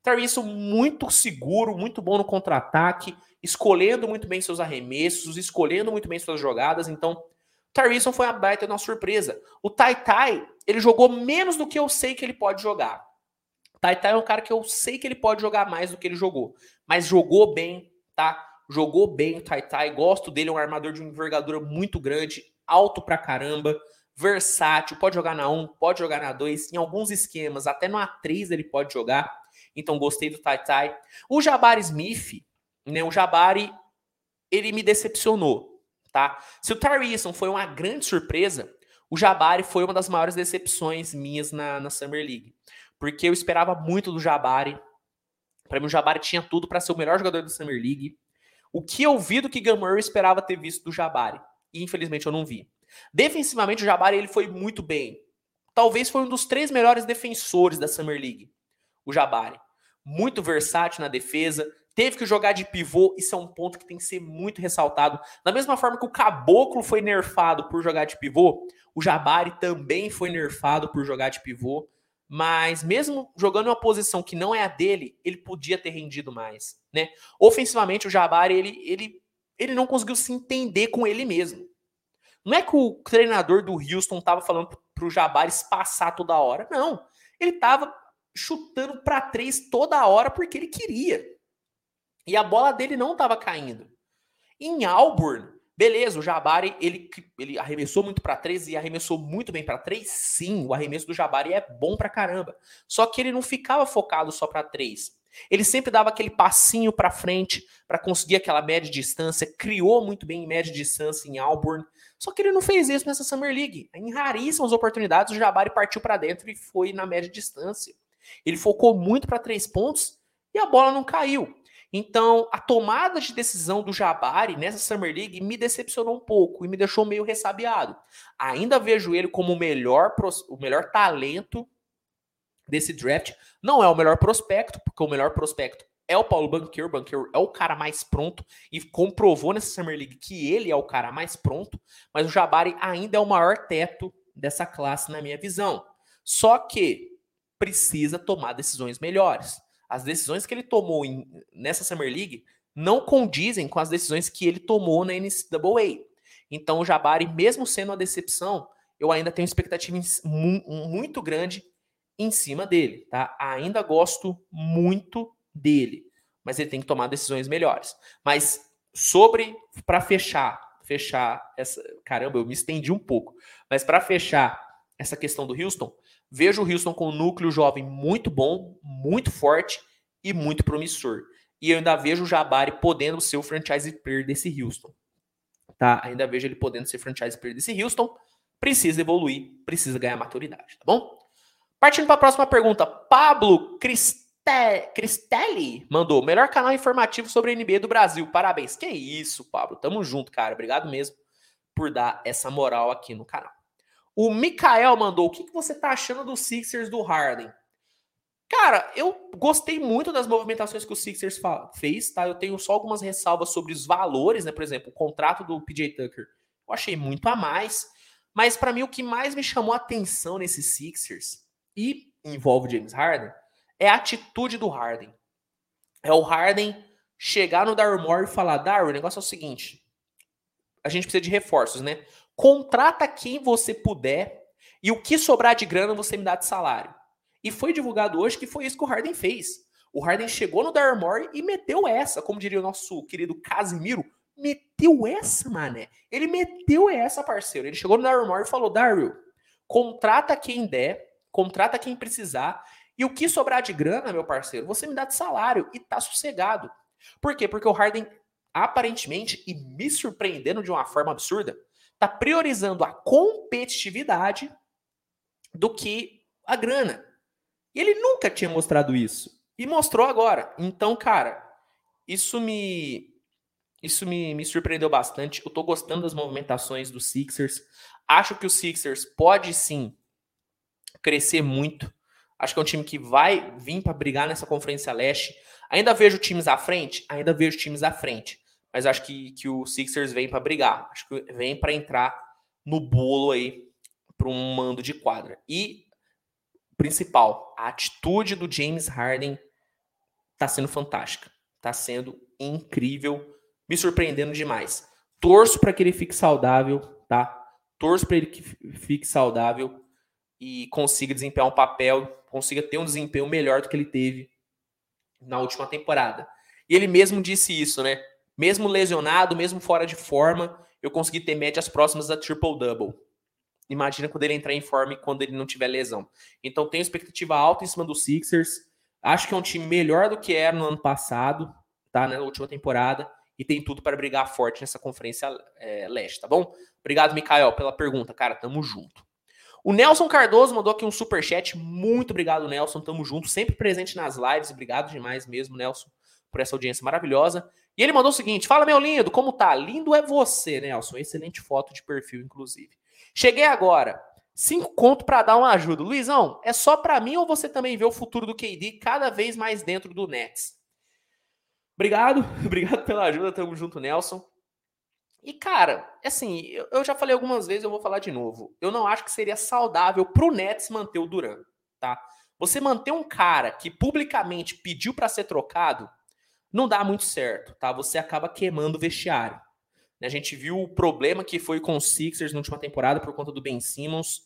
Tarisson muito seguro, muito bom no contra-ataque, escolhendo muito bem seus arremessos, escolhendo muito bem suas jogadas. Então, Tarisson foi a baita uma surpresa. O Tai Tai, ele jogou menos do que eu sei que ele pode jogar. Tai Tai é um cara que eu sei que ele pode jogar mais do que ele jogou, mas jogou bem, tá? Jogou bem o Tai Tai, gosto dele, é um armador de uma envergadura muito grande, alto pra caramba, versátil, pode jogar na 1, pode jogar na 2, em alguns esquemas, até no A3 ele pode jogar. Então gostei do Tai Tai. O Jabari Smith, né, o Jabari, ele me decepcionou tá? Se o Tyreeson foi uma grande surpresa, o Jabari foi uma das maiores decepções minhas na, na Summer League. Porque eu esperava muito do Jabari. Para mim, o Jabari tinha tudo para ser o melhor jogador da Summer League. O que eu vi do que eu esperava ter visto do Jabari. E infelizmente eu não vi. Defensivamente, o Jabari ele foi muito bem. Talvez foi um dos três melhores defensores da Summer League. O Jabari. Muito versátil na defesa, teve que jogar de pivô, isso é um ponto que tem que ser muito ressaltado. Da mesma forma que o Caboclo foi nerfado por jogar de pivô, o Jabari também foi nerfado por jogar de pivô, mas mesmo jogando uma posição que não é a dele, ele podia ter rendido mais, né? Ofensivamente, o Jabari, ele, ele, ele não conseguiu se entender com ele mesmo. Não é que o treinador do Houston estava falando para o Jabari passar toda hora, não. Ele estava chutando para três toda hora porque ele queria. E a bola dele não estava caindo. Em Auburn, beleza, o Jabari ele, ele arremessou muito para três e arremessou muito bem para três. Sim, o arremesso do Jabari é bom para caramba. Só que ele não ficava focado só para três. Ele sempre dava aquele passinho para frente para conseguir aquela média distância. Criou muito bem em média distância em Auburn. Só que ele não fez isso nessa Summer League. Em raríssimas oportunidades, o Jabari partiu para dentro e foi na média distância. Ele focou muito para três pontos e a bola não caiu. Então, a tomada de decisão do Jabari nessa Summer League me decepcionou um pouco e me deixou meio ressabiado. Ainda vejo ele como o melhor, o melhor talento desse draft. Não é o melhor prospecto, porque o melhor prospecto é o Paulo Banqueiro. O Banqueiro é o cara mais pronto e comprovou nessa Summer League que ele é o cara mais pronto. Mas o Jabari ainda é o maior teto dessa classe, na minha visão. Só que precisa tomar decisões melhores. As decisões que ele tomou em, nessa Summer League não condizem com as decisões que ele tomou na NCAA. Então, o Jabari, mesmo sendo uma decepção, eu ainda tenho expectativa muito grande em cima dele, tá? Ainda gosto muito dele, mas ele tem que tomar decisões melhores. Mas sobre para fechar, fechar essa, caramba, eu me estendi um pouco, mas para fechar essa questão do Houston, Vejo o Houston com um núcleo jovem muito bom, muito forte e muito promissor. E eu ainda vejo o Jabari podendo ser o franchise player desse Houston. Tá? Ainda vejo ele podendo ser franchise player desse Houston. Precisa evoluir, precisa ganhar maturidade, tá bom? Partindo para a próxima pergunta, Pablo Cristelli mandou: melhor canal informativo sobre a NBA do Brasil. Parabéns. Que isso, Pablo. Tamo junto, cara. Obrigado mesmo por dar essa moral aqui no canal. O Mikael mandou: o que, que você tá achando dos Sixers do Harden? Cara, eu gostei muito das movimentações que o Sixers fez, tá? Eu tenho só algumas ressalvas sobre os valores, né? Por exemplo, o contrato do PJ Tucker. Eu achei muito a mais. Mas para mim, o que mais me chamou a atenção nesses Sixers, e envolve James Harden, é a atitude do Harden. É o Harden chegar no Darryl Moore e falar: Darryl, o negócio é o seguinte. A gente precisa de reforços, né? Contrata quem você puder e o que sobrar de grana você me dá de salário. E foi divulgado hoje que foi isso que o Harden fez. O Harden chegou no Daryl Morey e meteu essa, como diria o nosso querido Casimiro, meteu essa, mané. Ele meteu essa, parceiro. Ele chegou no Daryl Morey e falou: Daryl, contrata quem der, contrata quem precisar, e o que sobrar de grana, meu parceiro, você me dá de salário e tá sossegado. Por quê? Porque o Harden, aparentemente, e me surpreendendo de uma forma absurda, está priorizando a competitividade do que a grana. E ele nunca tinha mostrado isso. E mostrou agora. Então, cara, isso me isso me, me surpreendeu bastante. Eu tô gostando das movimentações dos Sixers. Acho que o Sixers pode sim crescer muito. Acho que é um time que vai vir para brigar nessa Conferência Leste. Ainda vejo times à frente? Ainda vejo times à frente mas acho que, que o Sixers vem para brigar. Acho que vem para entrar no bolo aí para um mando de quadra. E principal, a atitude do James Harden está sendo fantástica. Está sendo incrível, me surpreendendo demais. Torço para que ele fique saudável, tá? Torço para ele que fique saudável e consiga desempenhar um papel, consiga ter um desempenho melhor do que ele teve na última temporada. E ele mesmo disse isso, né? Mesmo lesionado, mesmo fora de forma, eu consegui ter médias próximas da triple-double. Imagina quando ele entrar em forma e quando ele não tiver lesão. Então tenho expectativa alta em cima do Sixers. Acho que é um time melhor do que era no ano passado, tá? Na última temporada. E tem tudo para brigar forte nessa conferência é, leste, tá bom? Obrigado, Mikael, pela pergunta, cara. Tamo junto. O Nelson Cardoso mandou aqui um super chat. Muito obrigado, Nelson. Tamo junto, sempre presente nas lives. Obrigado demais mesmo, Nelson, por essa audiência maravilhosa. E ele mandou o seguinte: Fala, meu lindo, como tá? Lindo é você, Nelson. Excelente foto de perfil, inclusive. Cheguei agora. Cinco conto para dar uma ajuda. Luizão, é só para mim ou você também vê o futuro do KD cada vez mais dentro do Nets? Obrigado, [laughs] obrigado pela ajuda. Tamo junto, Nelson. E, cara, assim, eu já falei algumas vezes, eu vou falar de novo. Eu não acho que seria saudável pro Nets manter o Duran, tá? Você manter um cara que publicamente pediu para ser trocado, não dá muito certo, tá? Você acaba queimando o vestiário. A gente viu o problema que foi com os Sixers na última temporada por conta do Ben Simmons.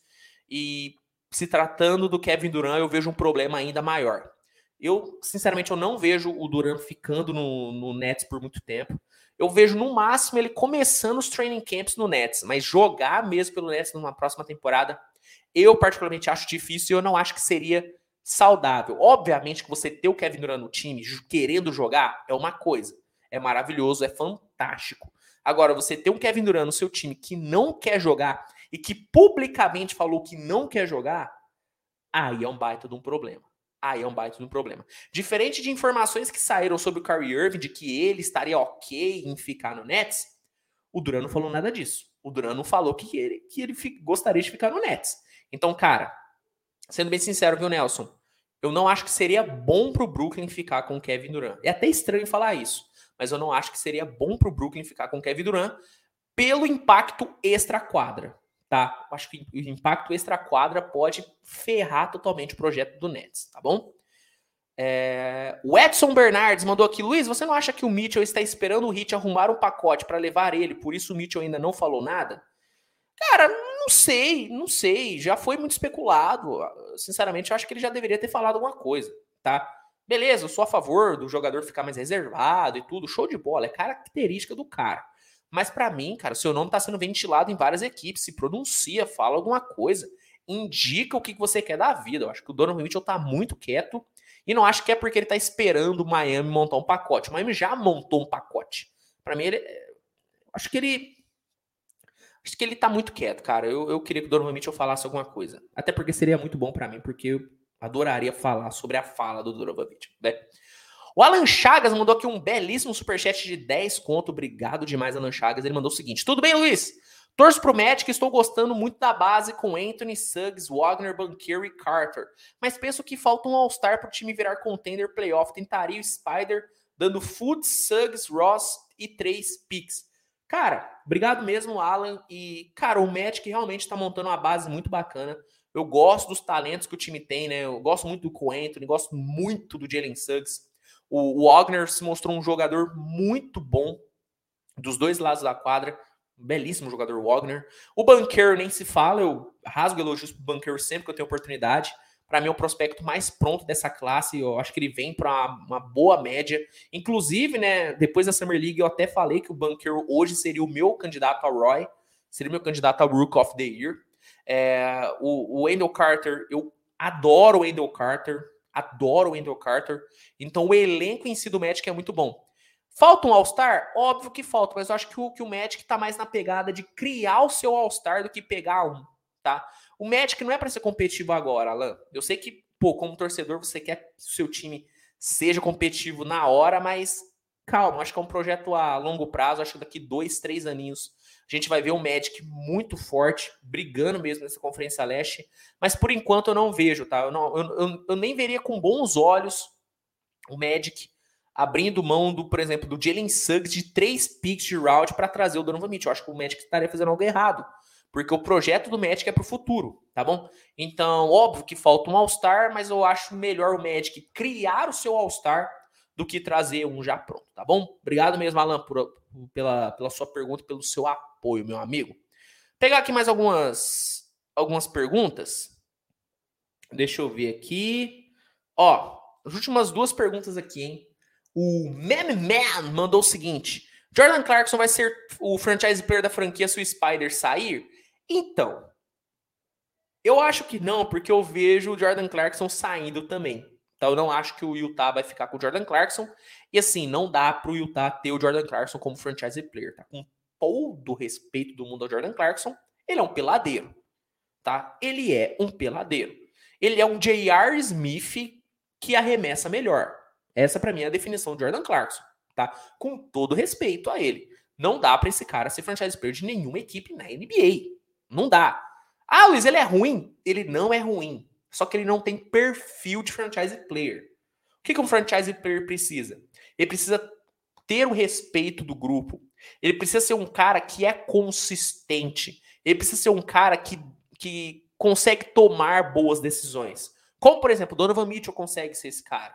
E se tratando do Kevin Durant, eu vejo um problema ainda maior. Eu, sinceramente, eu não vejo o Durant ficando no, no Nets por muito tempo. Eu vejo, no máximo, ele começando os training camps no Nets, mas jogar mesmo pelo Nets numa próxima temporada, eu particularmente acho difícil e eu não acho que seria saudável. Obviamente que você ter o Kevin Durant no time, querendo jogar, é uma coisa. É maravilhoso, é fantástico. Agora, você ter um Kevin Durant no seu time que não quer jogar e que publicamente falou que não quer jogar, aí é um baita de um problema. Aí é um baita de um problema. Diferente de informações que saíram sobre o Kyrie Irving, de que ele estaria ok em ficar no Nets, o Duran não falou nada disso. O Duran não falou que ele, que ele gostaria de ficar no Nets. Então, cara, sendo bem sincero, viu, Nelson? Eu não acho que seria bom pro Brooklyn ficar com o Kevin Durant. É até estranho falar isso, mas eu não acho que seria bom pro Brooklyn ficar com o Kevin Durant pelo impacto extra-quadra, tá? Eu acho que o impacto extra-quadra pode ferrar totalmente o projeto do Nets, tá bom? É... O Edson Bernardes mandou aqui, Luiz, você não acha que o Mitchell está esperando o Hit arrumar um pacote para levar ele, por isso o Mitchell ainda não falou nada? Cara, não sei, não sei. Já foi muito especulado. Sinceramente, eu acho que ele já deveria ter falado alguma coisa, tá? Beleza, eu sou a favor do jogador ficar mais reservado e tudo. Show de bola, é característica do cara. Mas para mim, cara, seu nome tá sendo ventilado em várias equipes. Se pronuncia, fala alguma coisa. Indica o que você quer da vida. Eu acho que o Donovan Mitchell tá muito quieto. E não acho que é porque ele tá esperando o Miami montar um pacote. O Miami já montou um pacote. Para mim, ele. Acho que ele Acho que ele tá muito quieto, cara. Eu, eu queria que o Donovan Mitchell falasse alguma coisa. Até porque seria muito bom para mim, porque eu adoraria falar sobre a fala do Mitchell, né? O Alan Chagas mandou aqui um belíssimo superchat de 10 conto. Obrigado demais, Alan Chagas. Ele mandou o seguinte: Tudo bem, Luiz? Torço pro Magic, estou gostando muito da base com Anthony, Suggs, Wagner, Banqueiro e Carter. Mas penso que falta um All-Star pro time virar contender playoff. Tentaria o Spider, dando Food, Suggs, Ross e três picks. Cara, obrigado mesmo, Alan. E, cara, o Magic realmente está montando uma base muito bacana. Eu gosto dos talentos que o time tem, né? Eu gosto muito do Coentony, gosto muito do Jalen Suggs. O Wagner se mostrou um jogador muito bom dos dois lados da quadra. Belíssimo jogador Wagner. O Banqueiro nem se fala, eu rasgo elogios pro Banqueiro sempre que eu tenho oportunidade para mim, é o prospecto mais pronto dessa classe. Eu acho que ele vem para uma boa média. Inclusive, né, depois da Summer League, eu até falei que o Bunker hoje seria o meu candidato a Roy, seria o meu candidato a Rook of the Year. É, o, o Wendell Carter, eu adoro o Wendell Carter, adoro o Wendell Carter. Então, o elenco em si do Magic é muito bom. Falta um All-Star? Óbvio que falta, mas eu acho que o, que o Magic tá mais na pegada de criar o seu All-Star do que pegar um, tá? O Magic não é para ser competitivo agora, Alan. Eu sei que, pô, como torcedor, você quer que o seu time seja competitivo na hora, mas calma, acho que é um projeto a longo prazo. Acho que daqui dois, três aninhos a gente vai ver um Magic muito forte, brigando mesmo nessa Conferência Leste. Mas por enquanto eu não vejo, tá? Eu, não, eu, eu, eu nem veria com bons olhos o Magic abrindo mão do, por exemplo, do Jalen Suggs de três picks de route para trazer o Donovan Mitchell. Eu acho que o Magic estaria fazendo algo errado porque o projeto do Magic é para o futuro, tá bom? Então, óbvio que falta um All-Star, mas eu acho melhor o Magic criar o seu All-Star do que trazer um já pronto, tá bom? Obrigado mesmo, Alan, por, pela, pela sua pergunta, pelo seu apoio, meu amigo. Pegar aqui mais algumas, algumas perguntas. Deixa eu ver aqui. Ó, as últimas duas perguntas aqui, hein? O Meme Man mandou o seguinte: Jordan Clarkson vai ser o franchise player da franquia se o Spider sair? Então, eu acho que não, porque eu vejo o Jordan Clarkson saindo também. Então eu não acho que o Utah vai ficar com o Jordan Clarkson. E assim, não dá para o Utah ter o Jordan Clarkson como franchise player, tá? Com todo o respeito do mundo ao Jordan Clarkson, ele é um peladeiro, tá? Ele é um peladeiro. Ele é um J.R. Smith que arremessa melhor. Essa para mim é a definição de Jordan Clarkson, tá? Com todo respeito a ele. Não dá para esse cara ser franchise player de nenhuma equipe na NBA. Não dá. Ah, Luiz, ele é ruim? Ele não é ruim. Só que ele não tem perfil de franchise player. O que, que um franchise player precisa? Ele precisa ter o respeito do grupo. Ele precisa ser um cara que é consistente. Ele precisa ser um cara que, que consegue tomar boas decisões. Como, por exemplo, o Donovan Mitchell consegue ser esse cara.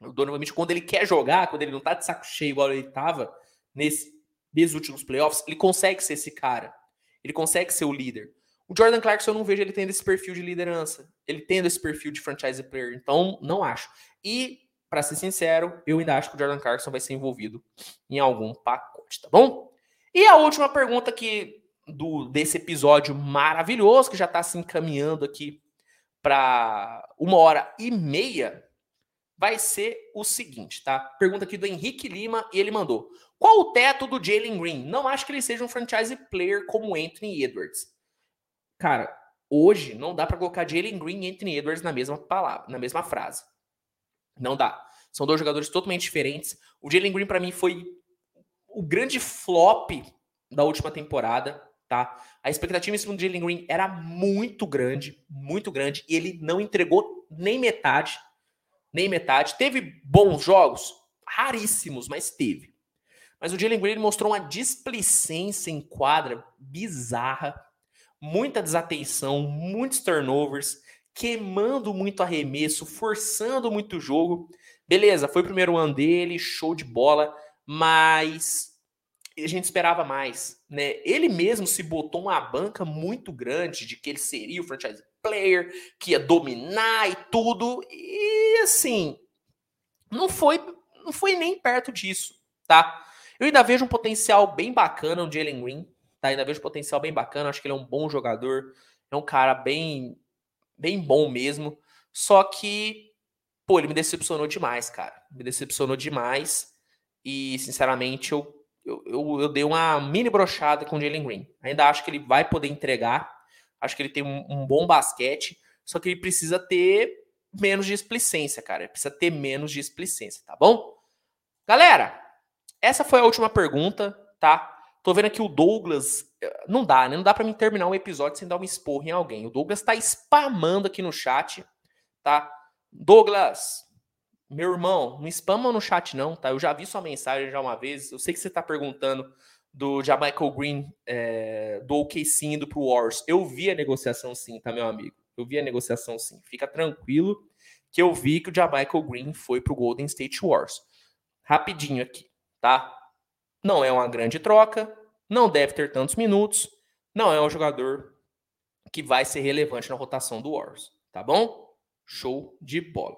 O Donovan Mitchell, quando ele quer jogar, quando ele não tá de saco cheio igual ele tava nesse, nesses últimos playoffs, ele consegue ser esse cara. Ele consegue ser o líder. O Jordan Clarkson eu não vejo ele tendo esse perfil de liderança. Ele tendo esse perfil de franchise player. Então, não acho. E, para ser sincero, eu ainda acho que o Jordan Clarkson vai ser envolvido em algum pacote, tá bom? E a última pergunta que do desse episódio maravilhoso, que já está se encaminhando aqui para uma hora e meia vai ser o seguinte, tá? Pergunta aqui do Henrique Lima e ele mandou: Qual o teto do Jalen Green? Não acho que ele seja um franchise player como Anthony Edwards. Cara, hoje não dá para colocar Jalen Green e Anthony Edwards na mesma palavra, na mesma frase. Não dá. São dois jogadores totalmente diferentes. O Jalen Green para mim foi o grande flop da última temporada, tá? A expectativa em cima do Jalen Green era muito grande, muito grande, e ele não entregou nem metade, nem metade. Teve bons jogos, raríssimos, mas teve. Mas o Jalen Green mostrou uma displicência em quadra bizarra, muita desatenção, muitos turnovers, queimando muito arremesso, forçando muito o jogo. Beleza, foi o primeiro ano dele, show de bola, mas a gente esperava mais, né? Ele mesmo se botou uma banca muito grande de que ele seria o franchise player, que ia dominar e tudo, e assim, não foi, não foi nem perto disso, tá? Eu ainda vejo um potencial bem bacana no Jalen Green, tá? Ainda vejo um potencial bem bacana, acho que ele é um bom jogador, é um cara bem bem bom mesmo, só que pô, ele me decepcionou demais, cara. Me decepcionou demais e sinceramente eu eu, eu, eu dei uma mini brochada com o Jalen Green. Ainda acho que ele vai poder entregar. Acho que ele tem um, um bom basquete. Só que ele precisa ter menos displicência, cara. Ele precisa ter menos displicência, tá bom? Galera, essa foi a última pergunta, tá? Tô vendo aqui o Douglas. Eh, não dá, né? Não dá para mim terminar um episódio sem dar uma esporra em alguém. O Douglas tá spamando aqui no chat, tá? Douglas, meu irmão, não spama no chat não, tá? Eu já vi sua mensagem já uma vez. Eu sei que você tá perguntando do Jamichael Green é, do OKC indo pro Wars. Eu vi a negociação sim, tá, meu amigo? Eu vi a negociação sim. Fica tranquilo que eu vi que o Jamichael Green foi pro Golden State Wars. Rapidinho aqui, tá? Não é uma grande troca, não deve ter tantos minutos, não é um jogador que vai ser relevante na rotação do Wars, tá bom? Show de bola.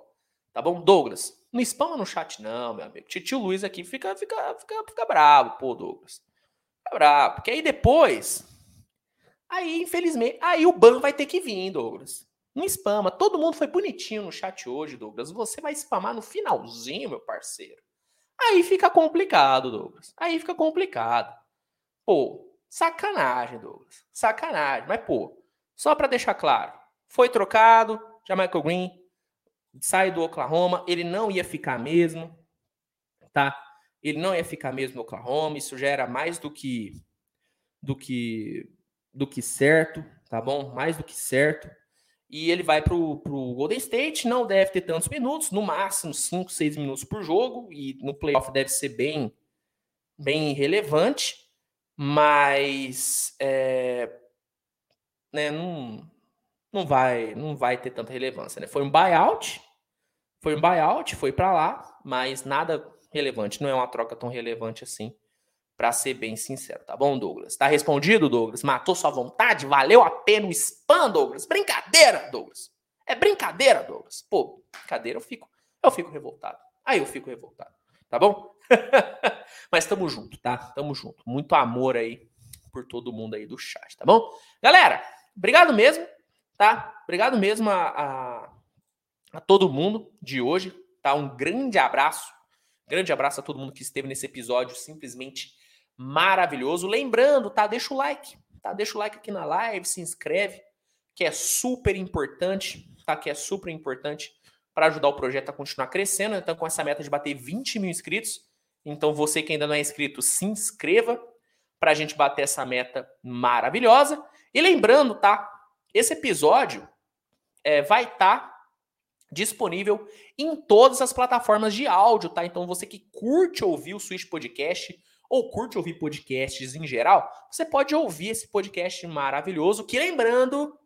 Tá bom? Douglas, não spama no chat, não, meu amigo. Titio Luiz aqui fica, fica, fica, fica bravo, pô, Douglas. Fica bravo. Porque aí depois. Aí, infelizmente. Aí o ban vai ter que vir, Douglas. Não spama. Todo mundo foi bonitinho no chat hoje, Douglas. Você vai spamar no finalzinho, meu parceiro. Aí fica complicado, Douglas. Aí fica complicado. Pô, sacanagem, Douglas. Sacanagem. Mas, pô, só para deixar claro, foi trocado, Michael Green sai do Oklahoma, ele não ia ficar mesmo, tá? Ele não ia ficar mesmo no Oklahoma, isso já era mais do que do que do que certo, tá bom? Mais do que certo. E ele vai pro, pro Golden State, não deve ter tantos minutos, no máximo 5, 6 minutos por jogo, e no playoff deve ser bem, bem relevante, mas é, né, não, não vai, não vai ter tanta relevância, né? Foi um buyout, foi um buyout, foi para lá, mas nada relevante, não é uma troca tão relevante assim, para ser bem sincero, tá bom, Douglas? Tá respondido, Douglas? Matou sua vontade? Valeu a pena o spam, Douglas? Brincadeira, Douglas. É brincadeira, Douglas. Pô, brincadeira, eu fico, eu fico revoltado. Aí eu fico revoltado, tá bom? [laughs] mas tamo junto, tá? Tamo junto. Muito amor aí por todo mundo aí do chat, tá bom? Galera, obrigado mesmo tá? Obrigado mesmo a, a, a todo mundo de hoje, tá? Um grande abraço, grande abraço a todo mundo que esteve nesse episódio simplesmente maravilhoso. Lembrando, tá? Deixa o like, tá? Deixa o like aqui na live, se inscreve, que é super importante, tá? Que é super importante para ajudar o projeto a continuar crescendo. Então, com essa meta de bater 20 mil inscritos, então você que ainda não é inscrito, se inscreva para a gente bater essa meta maravilhosa. E lembrando, tá? Esse episódio é, vai estar tá disponível em todas as plataformas de áudio, tá? Então você que curte ouvir o Switch Podcast ou curte ouvir podcasts em geral, você pode ouvir esse podcast maravilhoso, que lembrando,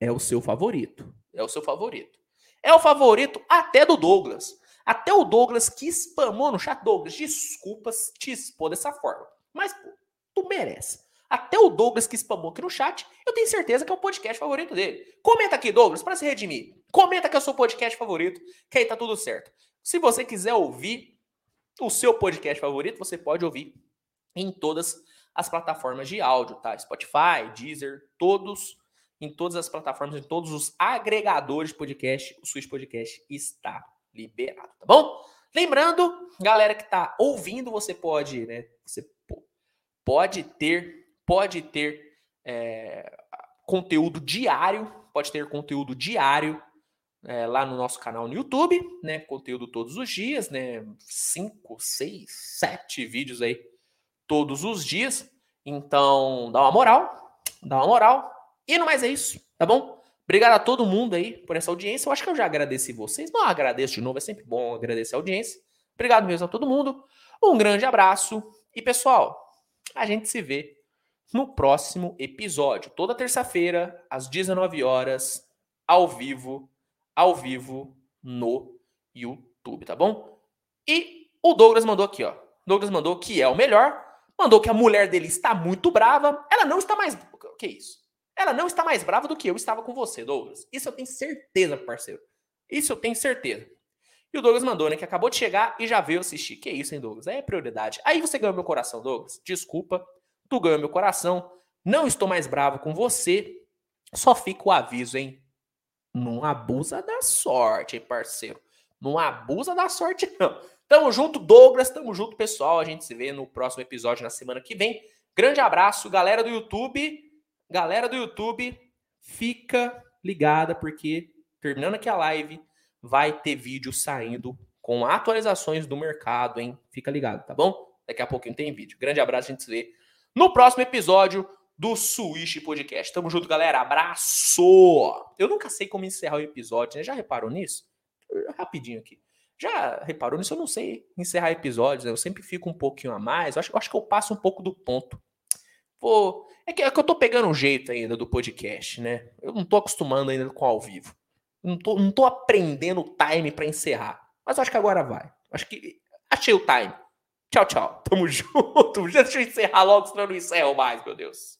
é o seu favorito. É o seu favorito. É o favorito até do Douglas. Até o Douglas que spamou no chat. Douglas, desculpas te expor dessa forma. Mas, pô, tu merece. Até o Douglas que spamou aqui no chat, eu tenho certeza que é o podcast favorito dele. Comenta aqui, Douglas, para se redimir. Comenta que é o seu podcast favorito, que aí tá tudo certo. Se você quiser ouvir o seu podcast favorito, você pode ouvir em todas as plataformas de áudio, tá? Spotify, Deezer, todos, em todas as plataformas, em todos os agregadores de podcast, o Switch Podcast está liberado, tá bom? Lembrando, galera que tá ouvindo, você pode, né? Você pode ter, pode ter é, conteúdo diário, pode ter conteúdo diário é, lá no nosso canal no YouTube, né? Conteúdo todos os dias, né? Cinco, seis, sete vídeos aí todos os dias. Então, dá uma moral, dá uma moral. E não mais é isso, tá bom? Obrigado a todo mundo aí por essa audiência. Eu acho que eu já agradeci vocês, mas agradeço de novo, é sempre bom agradecer a audiência. Obrigado mesmo a todo mundo. Um grande abraço e pessoal, a gente se vê no próximo episódio, toda terça-feira às 19 horas, ao vivo ao vivo no YouTube, tá bom? E o Douglas mandou aqui, ó. Douglas mandou que é o melhor, mandou que a mulher dele está muito brava. Ela não está mais. O que é isso? Ela não está mais brava do que eu estava com você, Douglas. Isso eu tenho certeza, parceiro. Isso eu tenho certeza. E o Douglas mandou, né, que acabou de chegar e já veio assistir. Que isso, hein, Douglas? É prioridade. Aí você ganhou meu coração, Douglas. Desculpa, tu ganhou meu coração. Não estou mais bravo com você. Só fica o aviso, hein? Não abusa da sorte, hein, parceiro. Não abusa da sorte, não. Tamo junto, Douglas. Tamo junto, pessoal. A gente se vê no próximo episódio na semana que vem. Grande abraço, galera do YouTube. Galera do YouTube, fica ligada, porque terminando aqui a live, vai ter vídeo saindo com atualizações do mercado, hein? Fica ligado, tá bom? Daqui a pouquinho tem vídeo. Grande abraço, a gente se vê no próximo episódio do Switch Podcast. Tamo junto, galera. Abraço! Eu nunca sei como encerrar o episódio, né? Já reparou nisso? Rapidinho aqui. Já reparou nisso? Eu não sei encerrar episódios, né? Eu sempre fico um pouquinho a mais. Eu acho, eu acho que eu passo um pouco do ponto. Pô, é que, é que eu tô pegando um jeito ainda do podcast, né? Eu não tô acostumando ainda com ao vivo. Não tô, não tô aprendendo o time para encerrar. Mas acho que agora vai. Acho que achei o time. Tchau, tchau. Tamo [laughs] junto. Deixa eu encerrar logo, senão eu não encerro mais, meu Deus.